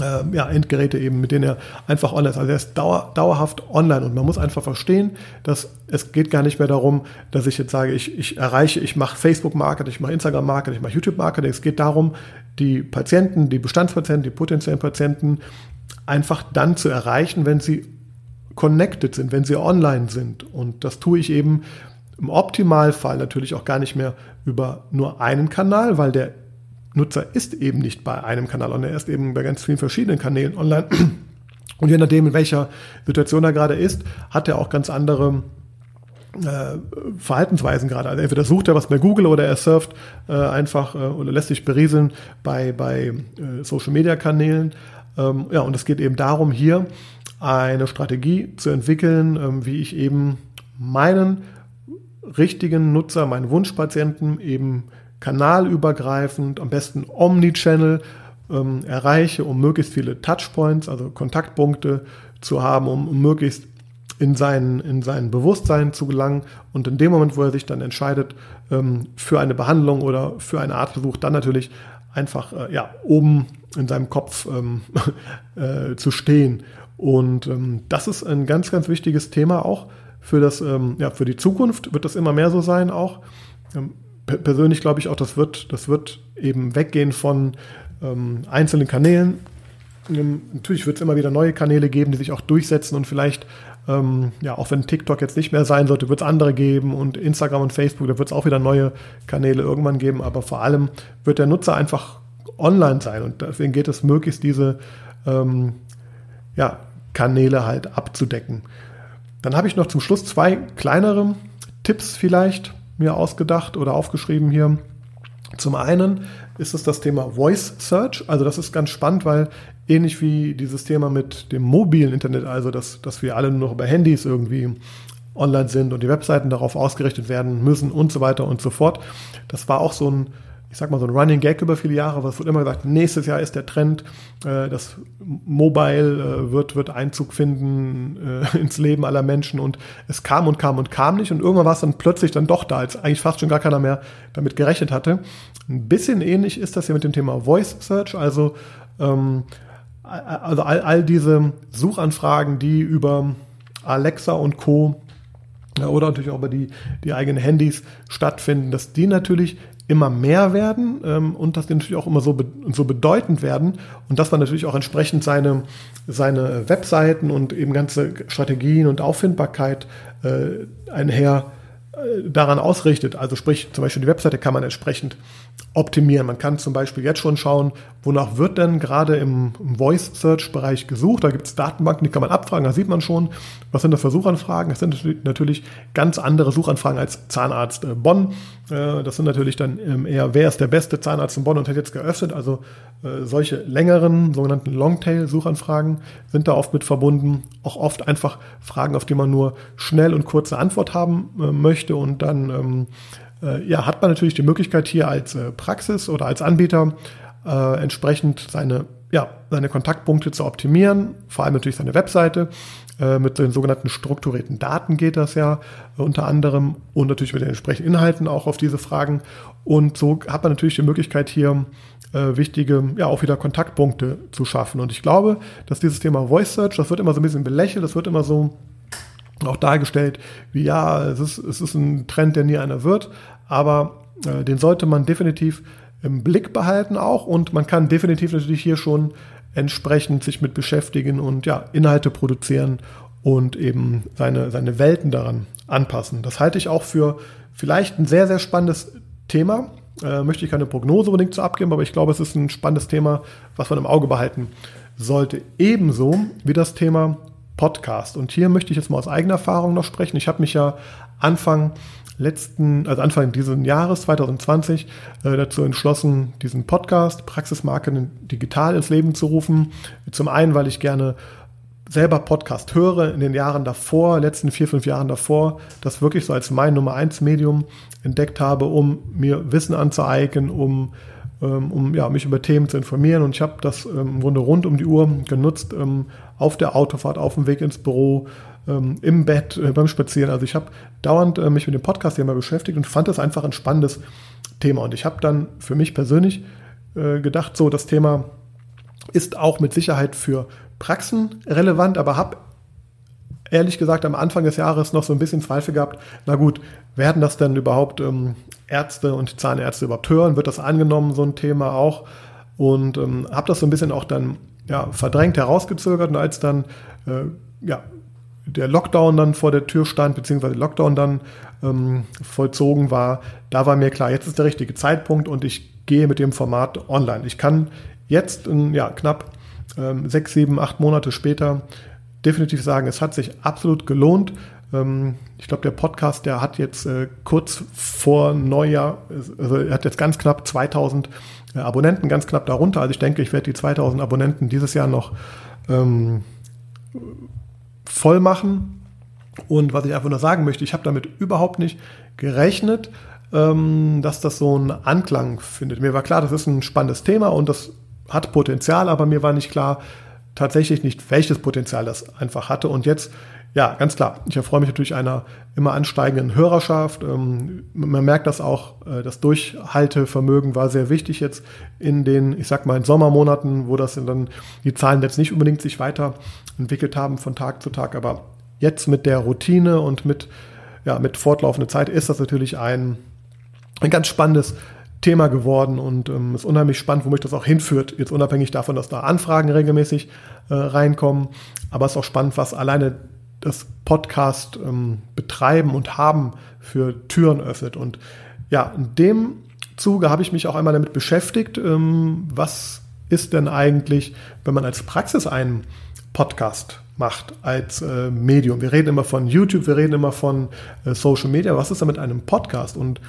äh, ja, Endgeräte eben, mit denen er einfach online ist. Also er ist dauer, dauerhaft online und man muss einfach verstehen, dass es geht gar nicht mehr darum, dass ich jetzt sage, ich, ich erreiche, ich mache Facebook-Marketing, ich mache Instagram-Marketing, ich mache YouTube-Marketing. Es geht darum, die Patienten, die Bestandspatienten, die potenziellen Patienten einfach dann zu erreichen, wenn sie connected sind, wenn sie online sind. Und das tue ich eben im Optimalfall natürlich auch gar nicht mehr über nur einen Kanal, weil der Nutzer ist eben nicht bei einem Kanal online, er ist eben bei ganz vielen verschiedenen Kanälen online. Und je nachdem, in welcher Situation er gerade ist, hat er auch ganz andere äh, Verhaltensweisen gerade. Also entweder sucht er was bei Google oder er surft äh, einfach äh, oder lässt sich berieseln bei, bei äh, Social Media Kanälen. Ähm, ja, und es geht eben darum, hier eine Strategie zu entwickeln, ähm, wie ich eben meinen richtigen Nutzer, meinen Wunschpatienten eben kanalübergreifend, am besten Omnichannel ähm, erreiche, um möglichst viele Touchpoints, also Kontaktpunkte zu haben, um, um möglichst in sein, in sein Bewusstsein zu gelangen und in dem Moment, wo er sich dann entscheidet ähm, für eine Behandlung oder für einen Arztbesuch, dann natürlich einfach äh, ja, oben in seinem Kopf ähm, äh, zu stehen. Und ähm, das ist ein ganz, ganz wichtiges Thema auch für, das, ähm, ja, für die Zukunft, wird das immer mehr so sein auch. Persönlich glaube ich auch, das wird, das wird eben weggehen von ähm, einzelnen Kanälen. Ähm, natürlich wird es immer wieder neue Kanäle geben, die sich auch durchsetzen und vielleicht, ähm, ja, auch wenn TikTok jetzt nicht mehr sein sollte, wird es andere geben und Instagram und Facebook, da wird es auch wieder neue Kanäle irgendwann geben, aber vor allem wird der Nutzer einfach online sein und deswegen geht es möglichst diese ähm, ja, Kanäle halt abzudecken. Dann habe ich noch zum Schluss zwei kleinere Tipps vielleicht mir ausgedacht oder aufgeschrieben hier. Zum einen ist es das Thema Voice Search. Also das ist ganz spannend, weil ähnlich wie dieses Thema mit dem mobilen Internet, also dass, dass wir alle nur noch über Handys irgendwie online sind und die Webseiten darauf ausgerichtet werden müssen und so weiter und so fort. Das war auch so ein ich sag mal, so ein Running Gag über viele Jahre, was wird immer gesagt, nächstes Jahr ist der Trend, äh, das Mobile äh, wird, wird Einzug finden äh, ins Leben aller Menschen und es kam und kam und kam nicht und irgendwann war es dann plötzlich dann doch da, als eigentlich fast schon gar keiner mehr damit gerechnet hatte. Ein bisschen ähnlich ist das hier mit dem Thema Voice Search, also ähm, also all, all diese Suchanfragen, die über Alexa und Co. oder natürlich auch über die, die eigenen Handys stattfinden, dass die natürlich immer mehr werden ähm, und dass die natürlich auch immer so, be so bedeutend werden und dass man natürlich auch entsprechend seine, seine Webseiten und eben ganze Strategien und Auffindbarkeit äh, einher äh, daran ausrichtet. Also sprich, zum Beispiel die Webseite kann man entsprechend optimieren. Man kann zum Beispiel jetzt schon schauen, wonach wird denn gerade im, Voice-Search-Bereich gesucht. Da gibt es Datenbanken, die kann man abfragen. Da sieht man schon, was sind das für Suchanfragen. Das sind natürlich ganz andere Suchanfragen als Zahnarzt äh, Bonn. Äh, das sind natürlich dann ähm, eher, wer ist der beste Zahnarzt in Bonn und hat jetzt geöffnet. Also äh, solche längeren, sogenannten Longtail-Suchanfragen sind da oft mit verbunden. Auch oft einfach Fragen, auf die man nur schnell und kurze Antwort haben möchte und dann ähm, äh, ja, hat man natürlich die Möglichkeit hier als äh, Praxis oder als Anbieter äh, entsprechend seine, ja, seine Kontaktpunkte zu optimieren, vor allem natürlich seine Webseite. Äh, mit den sogenannten strukturierten Daten geht das ja äh, unter anderem und natürlich mit den entsprechenden Inhalten auch auf diese Fragen. Und so hat man natürlich die Möglichkeit hier äh, wichtige, ja auch wieder Kontaktpunkte zu schaffen. Und ich glaube, dass dieses Thema Voice Search, das wird immer so ein bisschen belächelt, das wird immer so auch dargestellt, wie ja, es ist, es ist ein Trend, der nie einer wird, aber äh, den sollte man definitiv im Blick behalten auch und man kann definitiv natürlich hier schon entsprechend sich mit beschäftigen und ja, Inhalte produzieren und eben seine, seine Welten daran anpassen. Das halte ich auch für vielleicht ein sehr, sehr spannendes Thema. Äh, möchte ich keine Prognose unbedingt zu abgeben, aber ich glaube, es ist ein spannendes Thema, was man im Auge behalten sollte. Ebenso wie das Thema Podcast. Und hier möchte ich jetzt mal aus eigener Erfahrung noch sprechen. Ich habe mich ja Anfang letzten, also Anfang dieses Jahres 2020 äh, dazu entschlossen, diesen Podcast Praxismarketing digital ins Leben zu rufen. Zum einen, weil ich gerne selber Podcast höre in den Jahren davor, letzten vier, fünf Jahren davor, das wirklich so als mein Nummer eins Medium entdeckt habe, um mir Wissen anzueignen, um ähm, um ja, mich über Themen zu informieren. Und ich habe das ähm, im Grunde rund um die Uhr genutzt, ähm, auf der Autofahrt, auf dem Weg ins Büro, im Bett, äh, beim Spazieren. Also ich habe dauernd äh, mich mit dem Podcast-Thema beschäftigt und fand das einfach ein spannendes Thema. Und ich habe dann für mich persönlich äh, gedacht, so das Thema ist auch mit Sicherheit für Praxen relevant, aber habe ehrlich gesagt am Anfang des Jahres noch so ein bisschen Zweifel gehabt, na gut, werden das denn überhaupt ähm, Ärzte und Zahnärzte überhaupt hören? Wird das angenommen, so ein Thema auch? Und ähm, habe das so ein bisschen auch dann ja, verdrängt herausgezögert und als dann äh, ja, der Lockdown dann vor der Tür stand, beziehungsweise Lockdown dann ähm, vollzogen war, da war mir klar, jetzt ist der richtige Zeitpunkt und ich gehe mit dem Format online. Ich kann jetzt in ja, knapp ähm, sechs, sieben, acht Monate später definitiv sagen, es hat sich absolut gelohnt. Ähm, ich glaube, der Podcast, der hat jetzt äh, kurz vor Neujahr, also er hat jetzt ganz knapp 2000 äh, Abonnenten, ganz knapp darunter. Also ich denke, ich werde die 2000 Abonnenten dieses Jahr noch ähm, voll machen. Und was ich einfach nur sagen möchte, ich habe damit überhaupt nicht gerechnet, ähm, dass das so einen Anklang findet. Mir war klar, das ist ein spannendes Thema und das hat Potenzial, aber mir war nicht klar, tatsächlich nicht, welches Potenzial das einfach hatte. Und jetzt, ja, ganz klar, ich erfreue mich natürlich einer immer ansteigenden Hörerschaft. Ähm, man merkt das auch, äh, das Durchhaltevermögen war sehr wichtig jetzt in den, ich sag mal, Sommermonaten, wo das dann die Zahlen jetzt nicht unbedingt sich weiterentwickelt haben von Tag zu Tag. Aber jetzt mit der Routine und mit, ja, mit fortlaufender Zeit ist das natürlich ein, ein ganz spannendes Thema geworden und ähm, ist unheimlich spannend, wo mich das auch hinführt. Jetzt unabhängig davon, dass da Anfragen regelmäßig äh, reinkommen, aber es ist auch spannend, was alleine das Podcast ähm, betreiben und haben für Türen öffnet. Und ja, in dem Zuge habe ich mich auch einmal damit beschäftigt, ähm, was ist denn eigentlich, wenn man als Praxis einen Podcast macht als äh, Medium. Wir reden immer von YouTube, wir reden immer von äh, Social Media. Was ist da mit einem Podcast? Und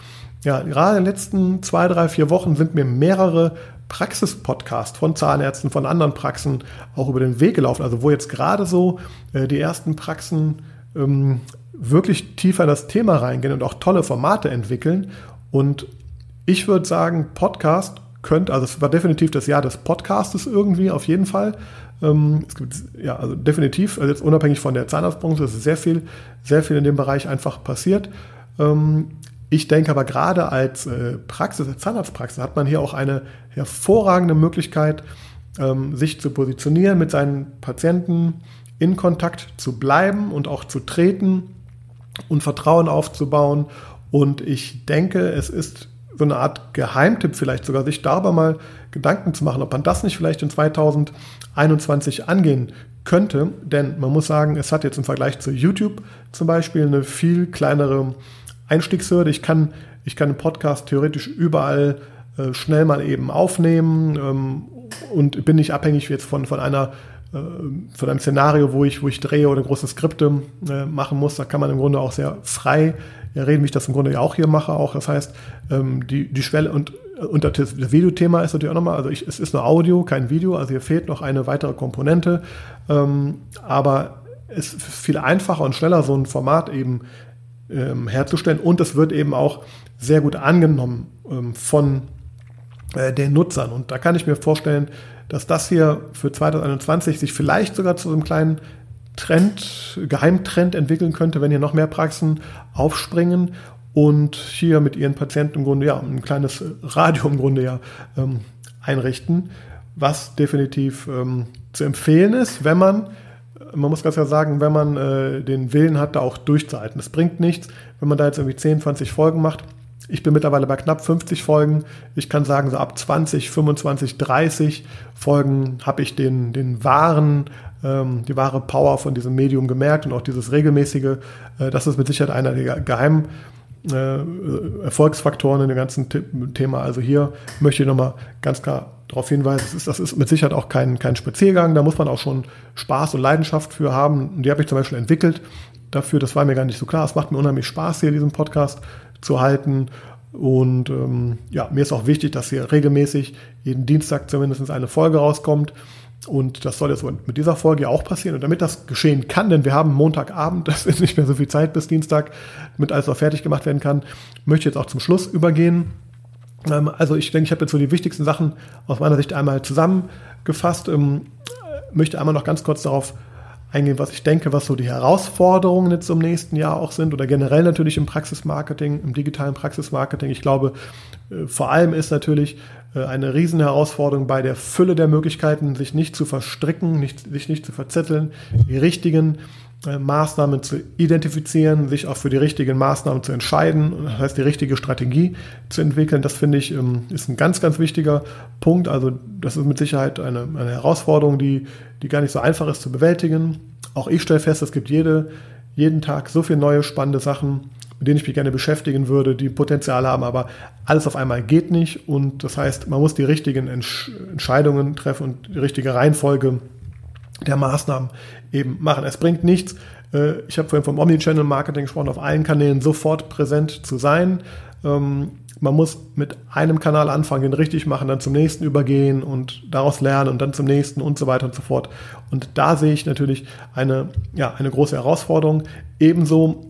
ja, gerade in den letzten zwei, drei, vier Wochen sind mir mehrere Praxis-Podcasts von Zahnärzten, von anderen Praxen auch über den Weg gelaufen. Also wo jetzt gerade so äh, die ersten Praxen ähm, wirklich tiefer in das Thema reingehen und auch tolle Formate entwickeln. Und ich würde sagen, Podcast könnte, also es war definitiv das Jahr des Podcastes irgendwie, auf jeden Fall. Ähm, es gibt, ja, also definitiv, also jetzt unabhängig von der Zahnarztbranche, ist sehr viel, sehr viel in dem Bereich einfach passiert. Ähm, ich denke aber gerade als äh, Praxis, als Zahnarztpraxis hat man hier auch eine hervorragende Möglichkeit, ähm, sich zu positionieren, mit seinen Patienten in Kontakt zu bleiben und auch zu treten und Vertrauen aufzubauen. Und ich denke, es ist so eine Art Geheimtipp vielleicht sogar, sich darüber mal Gedanken zu machen, ob man das nicht vielleicht in 2021 angehen könnte. Denn man muss sagen, es hat jetzt im Vergleich zu YouTube zum Beispiel eine viel kleinere Einstiegshürde. Ich kann, ich kann einen Podcast theoretisch überall äh, schnell mal eben aufnehmen ähm, und bin nicht abhängig jetzt von, von einer äh, von einem Szenario, wo ich, wo ich drehe oder große Skripte äh, machen muss. Da kann man im Grunde auch sehr frei reden, wie ich das im Grunde ja auch hier mache. Auch das heißt, ähm, die, die Schwelle und, und das Videothema ist natürlich auch nochmal, also ich, es ist nur Audio, kein Video, also hier fehlt noch eine weitere Komponente. Ähm, aber es ist viel einfacher und schneller, so ein Format eben ähm, herzustellen. Und es wird eben auch sehr gut angenommen ähm, von äh, den Nutzern. Und da kann ich mir vorstellen, dass das hier für 2021 sich vielleicht sogar zu einem kleinen Trend, Geheimtrend entwickeln könnte, wenn hier noch mehr Praxen aufspringen und hier mit ihren Patienten im Grunde ja ein kleines Radio im Grunde ja ähm, einrichten, was definitiv ähm, zu empfehlen ist, wenn man man muss ganz klar sagen, wenn man äh, den Willen hat, da auch durchzuhalten. Es bringt nichts, wenn man da jetzt irgendwie 10, 20 Folgen macht ich bin mittlerweile bei knapp 50 Folgen. Ich kann sagen, so ab 20, 25, 30 Folgen habe ich den, den wahren, ähm, die wahre Power von diesem Medium gemerkt und auch dieses regelmäßige. Äh, das ist mit Sicherheit einer der geheimen äh, Erfolgsfaktoren in dem ganzen Thema. Also hier möchte ich nochmal ganz klar darauf hinweisen, das ist, das ist mit Sicherheit auch kein, kein Spaziergang. Da muss man auch schon Spaß und Leidenschaft für haben. Die habe ich zum Beispiel entwickelt dafür. Das war mir gar nicht so klar. Es macht mir unheimlich Spaß, hier diesen Podcast zu halten. Und ähm, ja, mir ist auch wichtig, dass hier regelmäßig jeden Dienstag zumindest eine Folge rauskommt. Und das soll jetzt mit dieser Folge auch passieren. Und damit das geschehen kann, denn wir haben Montagabend, das ist nicht mehr so viel Zeit bis Dienstag, damit alles auch fertig gemacht werden kann, möchte ich jetzt auch zum Schluss übergehen. Ähm, also ich denke, ich habe jetzt so die wichtigsten Sachen aus meiner Sicht einmal zusammengefasst. Ähm, möchte einmal noch ganz kurz darauf eingehen, was ich denke, was so die Herausforderungen jetzt im nächsten Jahr auch sind oder generell natürlich im Praxismarketing, im digitalen Praxismarketing. Ich glaube, äh, vor allem ist natürlich äh, eine Riesenherausforderung bei der Fülle der Möglichkeiten, sich nicht zu verstricken, nicht, sich nicht zu verzetteln, die richtigen äh, Maßnahmen zu identifizieren, sich auch für die richtigen Maßnahmen zu entscheiden, das heißt die richtige Strategie zu entwickeln. Das finde ich ähm, ist ein ganz, ganz wichtiger Punkt. Also das ist mit Sicherheit eine, eine Herausforderung, die, die gar nicht so einfach ist zu bewältigen. Auch ich stelle fest, es gibt jede, jeden Tag so viele neue spannende Sachen, mit denen ich mich gerne beschäftigen würde, die Potenzial haben, aber alles auf einmal geht nicht. Und das heißt, man muss die richtigen Entscheidungen treffen und die richtige Reihenfolge der Maßnahmen eben machen. Es bringt nichts, äh, ich habe vorhin vom Omnichannel-Marketing gesprochen, auf allen Kanälen sofort präsent zu sein. Ähm, man muss mit einem Kanal anfangen, den richtig machen, dann zum nächsten übergehen und daraus lernen und dann zum nächsten und so weiter und so fort. Und da sehe ich natürlich eine, ja, eine große Herausforderung. Ebenso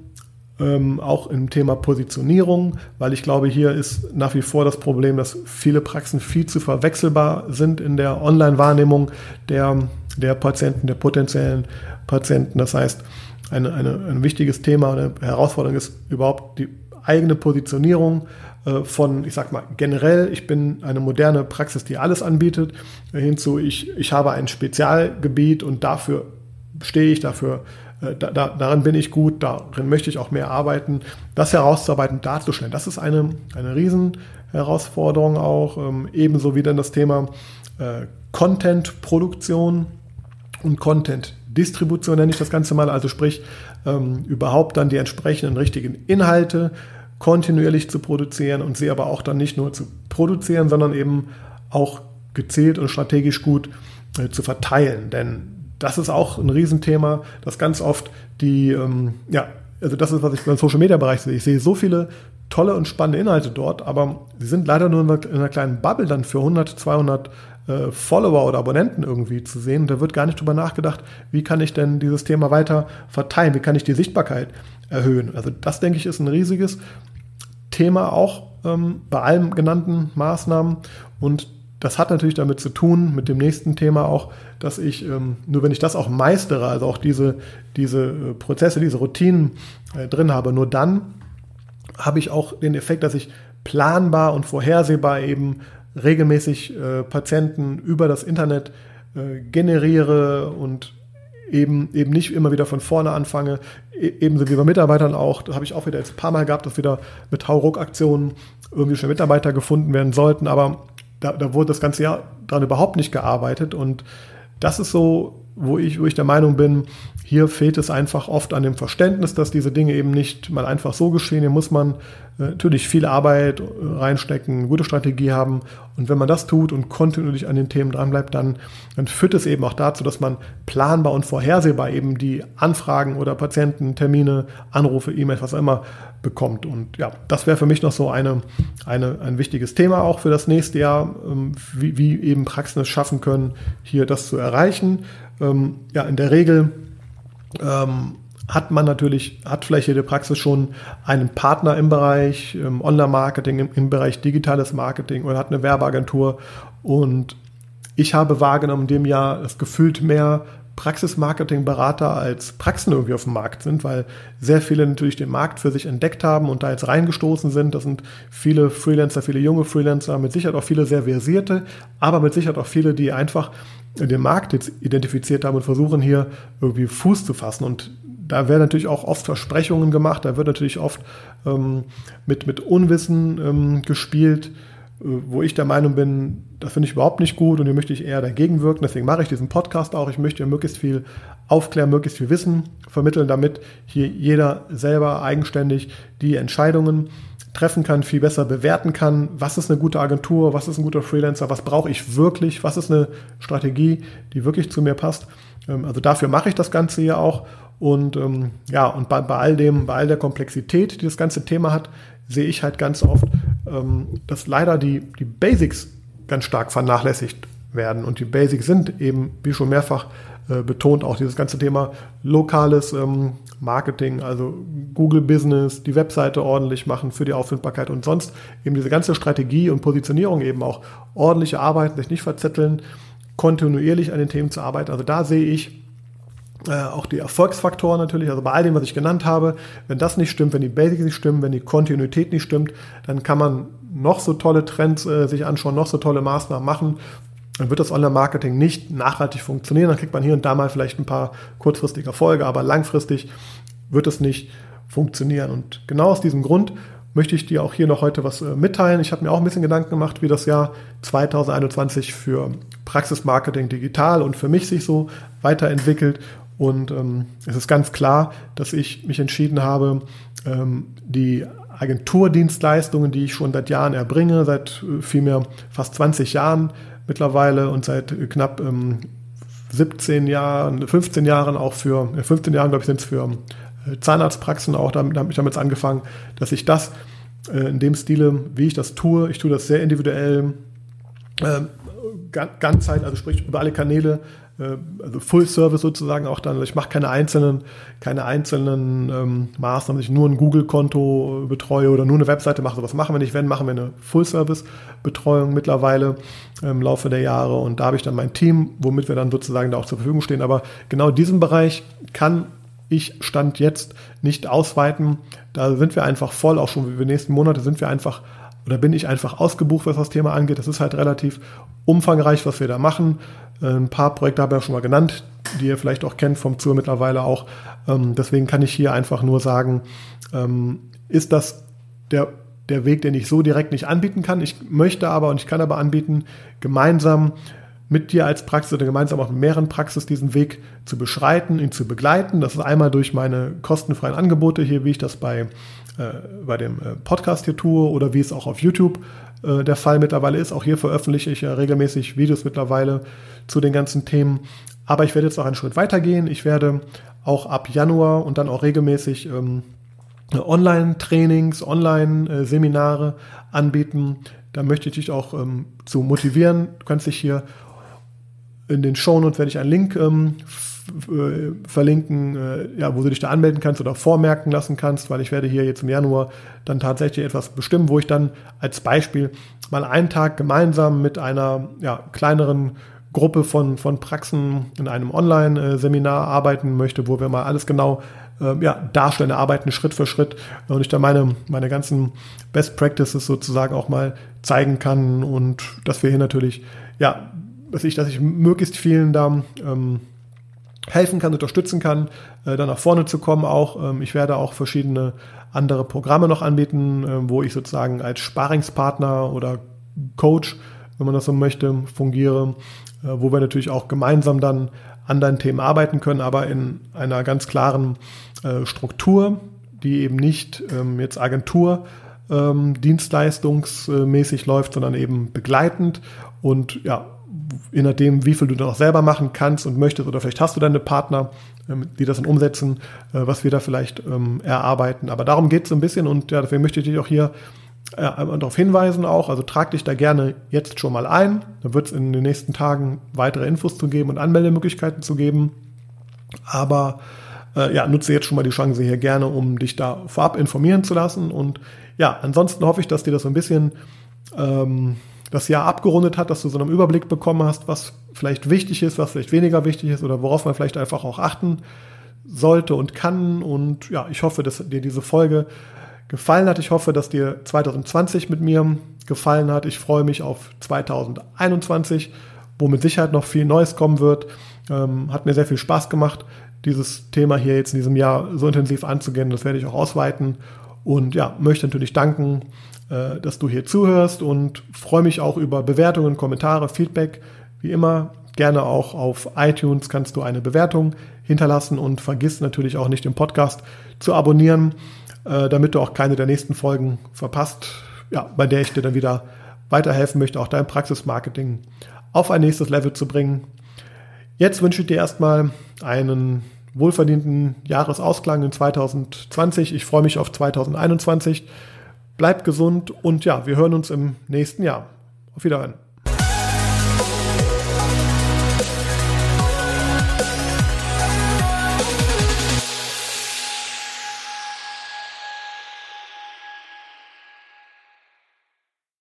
ähm, auch im Thema Positionierung, weil ich glaube, hier ist nach wie vor das Problem, dass viele Praxen viel zu verwechselbar sind in der Online-Wahrnehmung der, der Patienten, der potenziellen Patienten. Das heißt, eine, eine, ein wichtiges Thema, eine Herausforderung ist überhaupt die eigene Positionierung äh, von, ich sag mal, generell, ich bin eine moderne Praxis, die alles anbietet, hinzu, ich, ich habe ein Spezialgebiet und dafür stehe ich, dafür äh, da, da, darin bin ich gut, darin möchte ich auch mehr arbeiten. Das herauszuarbeiten, darzustellen, das ist eine, eine Riesenherausforderung auch. Ähm, ebenso wie dann das Thema äh, Content-Produktion und Content-Distribution nenne ich das Ganze mal. Also sprich, ähm, überhaupt dann die entsprechenden richtigen Inhalte kontinuierlich zu produzieren und sie aber auch dann nicht nur zu produzieren, sondern eben auch gezielt und strategisch gut äh, zu verteilen. Denn das ist auch ein Riesenthema, dass ganz oft die, ähm, ja, also das ist, was ich beim Social Media Bereich sehe. Ich sehe so viele tolle und spannende Inhalte dort, aber sie sind leider nur in einer kleinen Bubble dann für 100, 200 äh, Follower oder Abonnenten irgendwie zu sehen. Da wird gar nicht drüber nachgedacht, wie kann ich denn dieses Thema weiter verteilen, wie kann ich die Sichtbarkeit erhöhen. Also das, denke ich, ist ein riesiges Thema auch ähm, bei allen genannten Maßnahmen und das hat natürlich damit zu tun, mit dem nächsten Thema auch, dass ich, ähm, nur wenn ich das auch meistere, also auch diese, diese äh, Prozesse, diese Routinen äh, drin habe, nur dann habe ich auch den Effekt, dass ich planbar und vorhersehbar eben regelmäßig äh, Patienten über das Internet äh, generiere und eben, eben nicht immer wieder von vorne anfange. E ebenso wie bei Mitarbeitern auch. Da habe ich auch wieder jetzt ein paar Mal gehabt, dass wieder mit Hauruck-Aktionen irgendwie schon Mitarbeiter gefunden werden sollten. Aber da, da wurde das ganze Jahr dran überhaupt nicht gearbeitet. Und das ist so, wo ich, wo ich der Meinung bin, hier fehlt es einfach oft an dem Verständnis, dass diese Dinge eben nicht mal einfach so geschehen. Hier muss man äh, natürlich viel Arbeit äh, reinstecken, gute Strategie haben. Und wenn man das tut und kontinuierlich an den Themen dranbleibt, dann, dann führt es eben auch dazu, dass man planbar und vorhersehbar eben die Anfragen oder Patienten, Termine, Anrufe, E-Mails, was auch immer bekommt. Und ja, das wäre für mich noch so eine, eine, ein wichtiges Thema auch für das nächste Jahr, ähm, wie, wie eben Praxen es schaffen können, hier das zu erreichen. Ähm, ja, in der Regel ähm, hat man natürlich, hat vielleicht jede Praxis schon einen Partner im Bereich ähm, Online-Marketing, im, im, Bereich digitales Marketing oder hat eine Werbeagentur. Und ich habe wahrgenommen in dem Jahr, dass gefühlt mehr Praxismarketing-Berater als Praxen irgendwie auf dem Markt sind, weil sehr viele natürlich den Markt für sich entdeckt haben und da jetzt reingestoßen sind. Das sind viele Freelancer, viele junge Freelancer, mit Sicherheit auch viele sehr versierte, aber mit Sicherheit auch viele, die einfach den Markt jetzt identifiziert haben und versuchen hier irgendwie Fuß zu fassen. Und da werden natürlich auch oft Versprechungen gemacht, da wird natürlich oft ähm, mit, mit Unwissen ähm, gespielt, äh, wo ich der Meinung bin, das finde ich überhaupt nicht gut und hier möchte ich eher dagegen wirken. Deswegen mache ich diesen Podcast auch. Ich möchte möglichst viel aufklären, möglichst viel Wissen vermitteln, damit hier jeder selber eigenständig die Entscheidungen treffen kann, viel besser bewerten kann, was ist eine gute Agentur, was ist ein guter Freelancer, was brauche ich wirklich, was ist eine Strategie, die wirklich zu mir passt. Ähm, also dafür mache ich das Ganze hier auch. Und ähm, ja, und bei, bei all dem, bei all der Komplexität, die das ganze Thema hat, sehe ich halt ganz oft, ähm, dass leider die, die Basics ganz stark vernachlässigt werden. Und die Basics sind eben, wie schon mehrfach äh, betont, auch dieses ganze Thema lokales ähm, Marketing, also Google Business, die Webseite ordentlich machen für die Auffindbarkeit und sonst eben diese ganze Strategie und Positionierung eben auch ordentliche Arbeiten, sich nicht verzetteln, kontinuierlich an den Themen zu arbeiten. Also da sehe ich äh, auch die Erfolgsfaktoren natürlich, also bei all dem, was ich genannt habe, wenn das nicht stimmt, wenn die Basics nicht stimmen, wenn die Kontinuität nicht stimmt, dann kann man noch so tolle Trends äh, sich anschauen, noch so tolle Maßnahmen machen dann wird das Online-Marketing nicht nachhaltig funktionieren. Dann kriegt man hier und da mal vielleicht ein paar kurzfristige Erfolge, aber langfristig wird es nicht funktionieren. Und genau aus diesem Grund möchte ich dir auch hier noch heute was äh, mitteilen. Ich habe mir auch ein bisschen Gedanken gemacht, wie das Jahr 2021 für Praxismarketing digital und für mich sich so weiterentwickelt. Und ähm, es ist ganz klar, dass ich mich entschieden habe, ähm, die Agenturdienstleistungen, die ich schon seit Jahren erbringe, seit äh, vielmehr fast 20 Jahren, mittlerweile und seit knapp ähm, 17 Jahren, 15 Jahren auch für, 15 Jahren glaube ich sind es für äh, Zahnarztpraxen auch, damit habe ich damit angefangen, dass ich das äh, in dem Stile, wie ich das tue, ich tue das sehr individuell, äh, ganzheit, also sprich über alle Kanäle äh, also Full Service sozusagen auch dann. Also ich mache keine einzelnen, keine einzelnen ähm, Maßnahmen, ich nur ein Google-Konto betreue oder nur eine Webseite mache. Sowas machen wir nicht. Wenn, machen wir eine Full Service-Betreuung mittlerweile im Laufe der Jahre. Und da habe ich dann mein Team, womit wir dann sozusagen da auch zur Verfügung stehen. Aber genau diesen Bereich kann ich Stand jetzt nicht ausweiten. Da sind wir einfach voll, auch schon für die nächsten Monate sind wir einfach oder bin ich einfach ausgebucht, was das Thema angeht. Das ist halt relativ umfangreich, was wir da machen. Ein paar Projekte habe ich ja schon mal genannt, die ihr vielleicht auch kennt vom Zur mittlerweile auch. Ähm, deswegen kann ich hier einfach nur sagen, ähm, ist das der, der Weg, den ich so direkt nicht anbieten kann. Ich möchte aber und ich kann aber anbieten, gemeinsam mit dir als Praxis oder gemeinsam auch mit mehreren Praxis diesen Weg zu beschreiten, ihn zu begleiten. Das ist einmal durch meine kostenfreien Angebote hier, wie ich das bei, bei dem äh, Podcast hier tue oder wie es auch auf YouTube äh, der Fall mittlerweile ist. Auch hier veröffentliche ich ja regelmäßig Videos mittlerweile zu den ganzen Themen. Aber ich werde jetzt noch einen Schritt weiter gehen. Ich werde auch ab Januar und dann auch regelmäßig ähm, Online-Trainings, Online-Seminare anbieten. Da möchte ich dich auch ähm, zu motivieren. Du kannst dich hier in den Shownotes werde ich einen Link ähm, äh, verlinken, äh, ja, wo du dich da anmelden kannst oder vormerken lassen kannst, weil ich werde hier jetzt im Januar dann tatsächlich etwas bestimmen, wo ich dann als Beispiel mal einen Tag gemeinsam mit einer ja, kleineren Gruppe von, von Praxen in einem Online-Seminar arbeiten möchte, wo wir mal alles genau äh, ja, darstellen, arbeiten Schritt für Schritt und ich da meine, meine ganzen Best Practices sozusagen auch mal zeigen kann und dass wir hier natürlich, ja, dass ich, dass ich möglichst vielen da ähm, helfen kann, unterstützen kann, äh, da nach vorne zu kommen auch. Ähm, ich werde auch verschiedene andere Programme noch anbieten, äh, wo ich sozusagen als Sparingspartner oder Coach, wenn man das so möchte, fungiere, äh, wo wir natürlich auch gemeinsam dann an deinen Themen arbeiten können, aber in einer ganz klaren äh, Struktur, die eben nicht ähm, jetzt Agentur ähm, dienstleistungsmäßig läuft, sondern eben begleitend und ja, je nachdem, wie viel du dann auch selber machen kannst und möchtest, oder vielleicht hast du deine Partner, ähm, die das dann umsetzen, äh, was wir da vielleicht ähm, erarbeiten. Aber darum geht es so ein bisschen und ja, deswegen möchte ich dich auch hier äh, darauf hinweisen auch, also trag dich da gerne jetzt schon mal ein. Da wird es in den nächsten Tagen weitere Infos zu geben und Anmeldemöglichkeiten zu geben. Aber äh, ja, nutze jetzt schon mal die Chance hier gerne, um dich da vorab informieren zu lassen. Und ja, ansonsten hoffe ich, dass dir das so ein bisschen ähm, das Jahr abgerundet hat, dass du so einen Überblick bekommen hast, was vielleicht wichtig ist, was vielleicht weniger wichtig ist oder worauf man vielleicht einfach auch achten sollte und kann. Und ja, ich hoffe, dass dir diese Folge gefallen hat. Ich hoffe, dass dir 2020 mit mir gefallen hat. Ich freue mich auf 2021, wo mit Sicherheit noch viel Neues kommen wird. Ähm, hat mir sehr viel Spaß gemacht, dieses Thema hier jetzt in diesem Jahr so intensiv anzugehen. Das werde ich auch ausweiten. Und ja, möchte natürlich danken äh, dass du hier zuhörst und freue mich auch über Bewertungen, Kommentare, Feedback. Wie immer, gerne auch auf iTunes kannst du eine Bewertung hinterlassen und vergiss natürlich auch nicht den Podcast zu abonnieren, äh, damit du auch keine der nächsten Folgen verpasst, ja, bei der ich dir dann wieder weiterhelfen möchte, auch dein Praxismarketing auf ein nächstes Level zu bringen. Jetzt wünsche ich dir erstmal einen wohlverdienten Jahresausklang in 2020. Ich freue mich auf 2021. Bleibt gesund und ja, wir hören uns im nächsten Jahr. Auf Wiedersehen.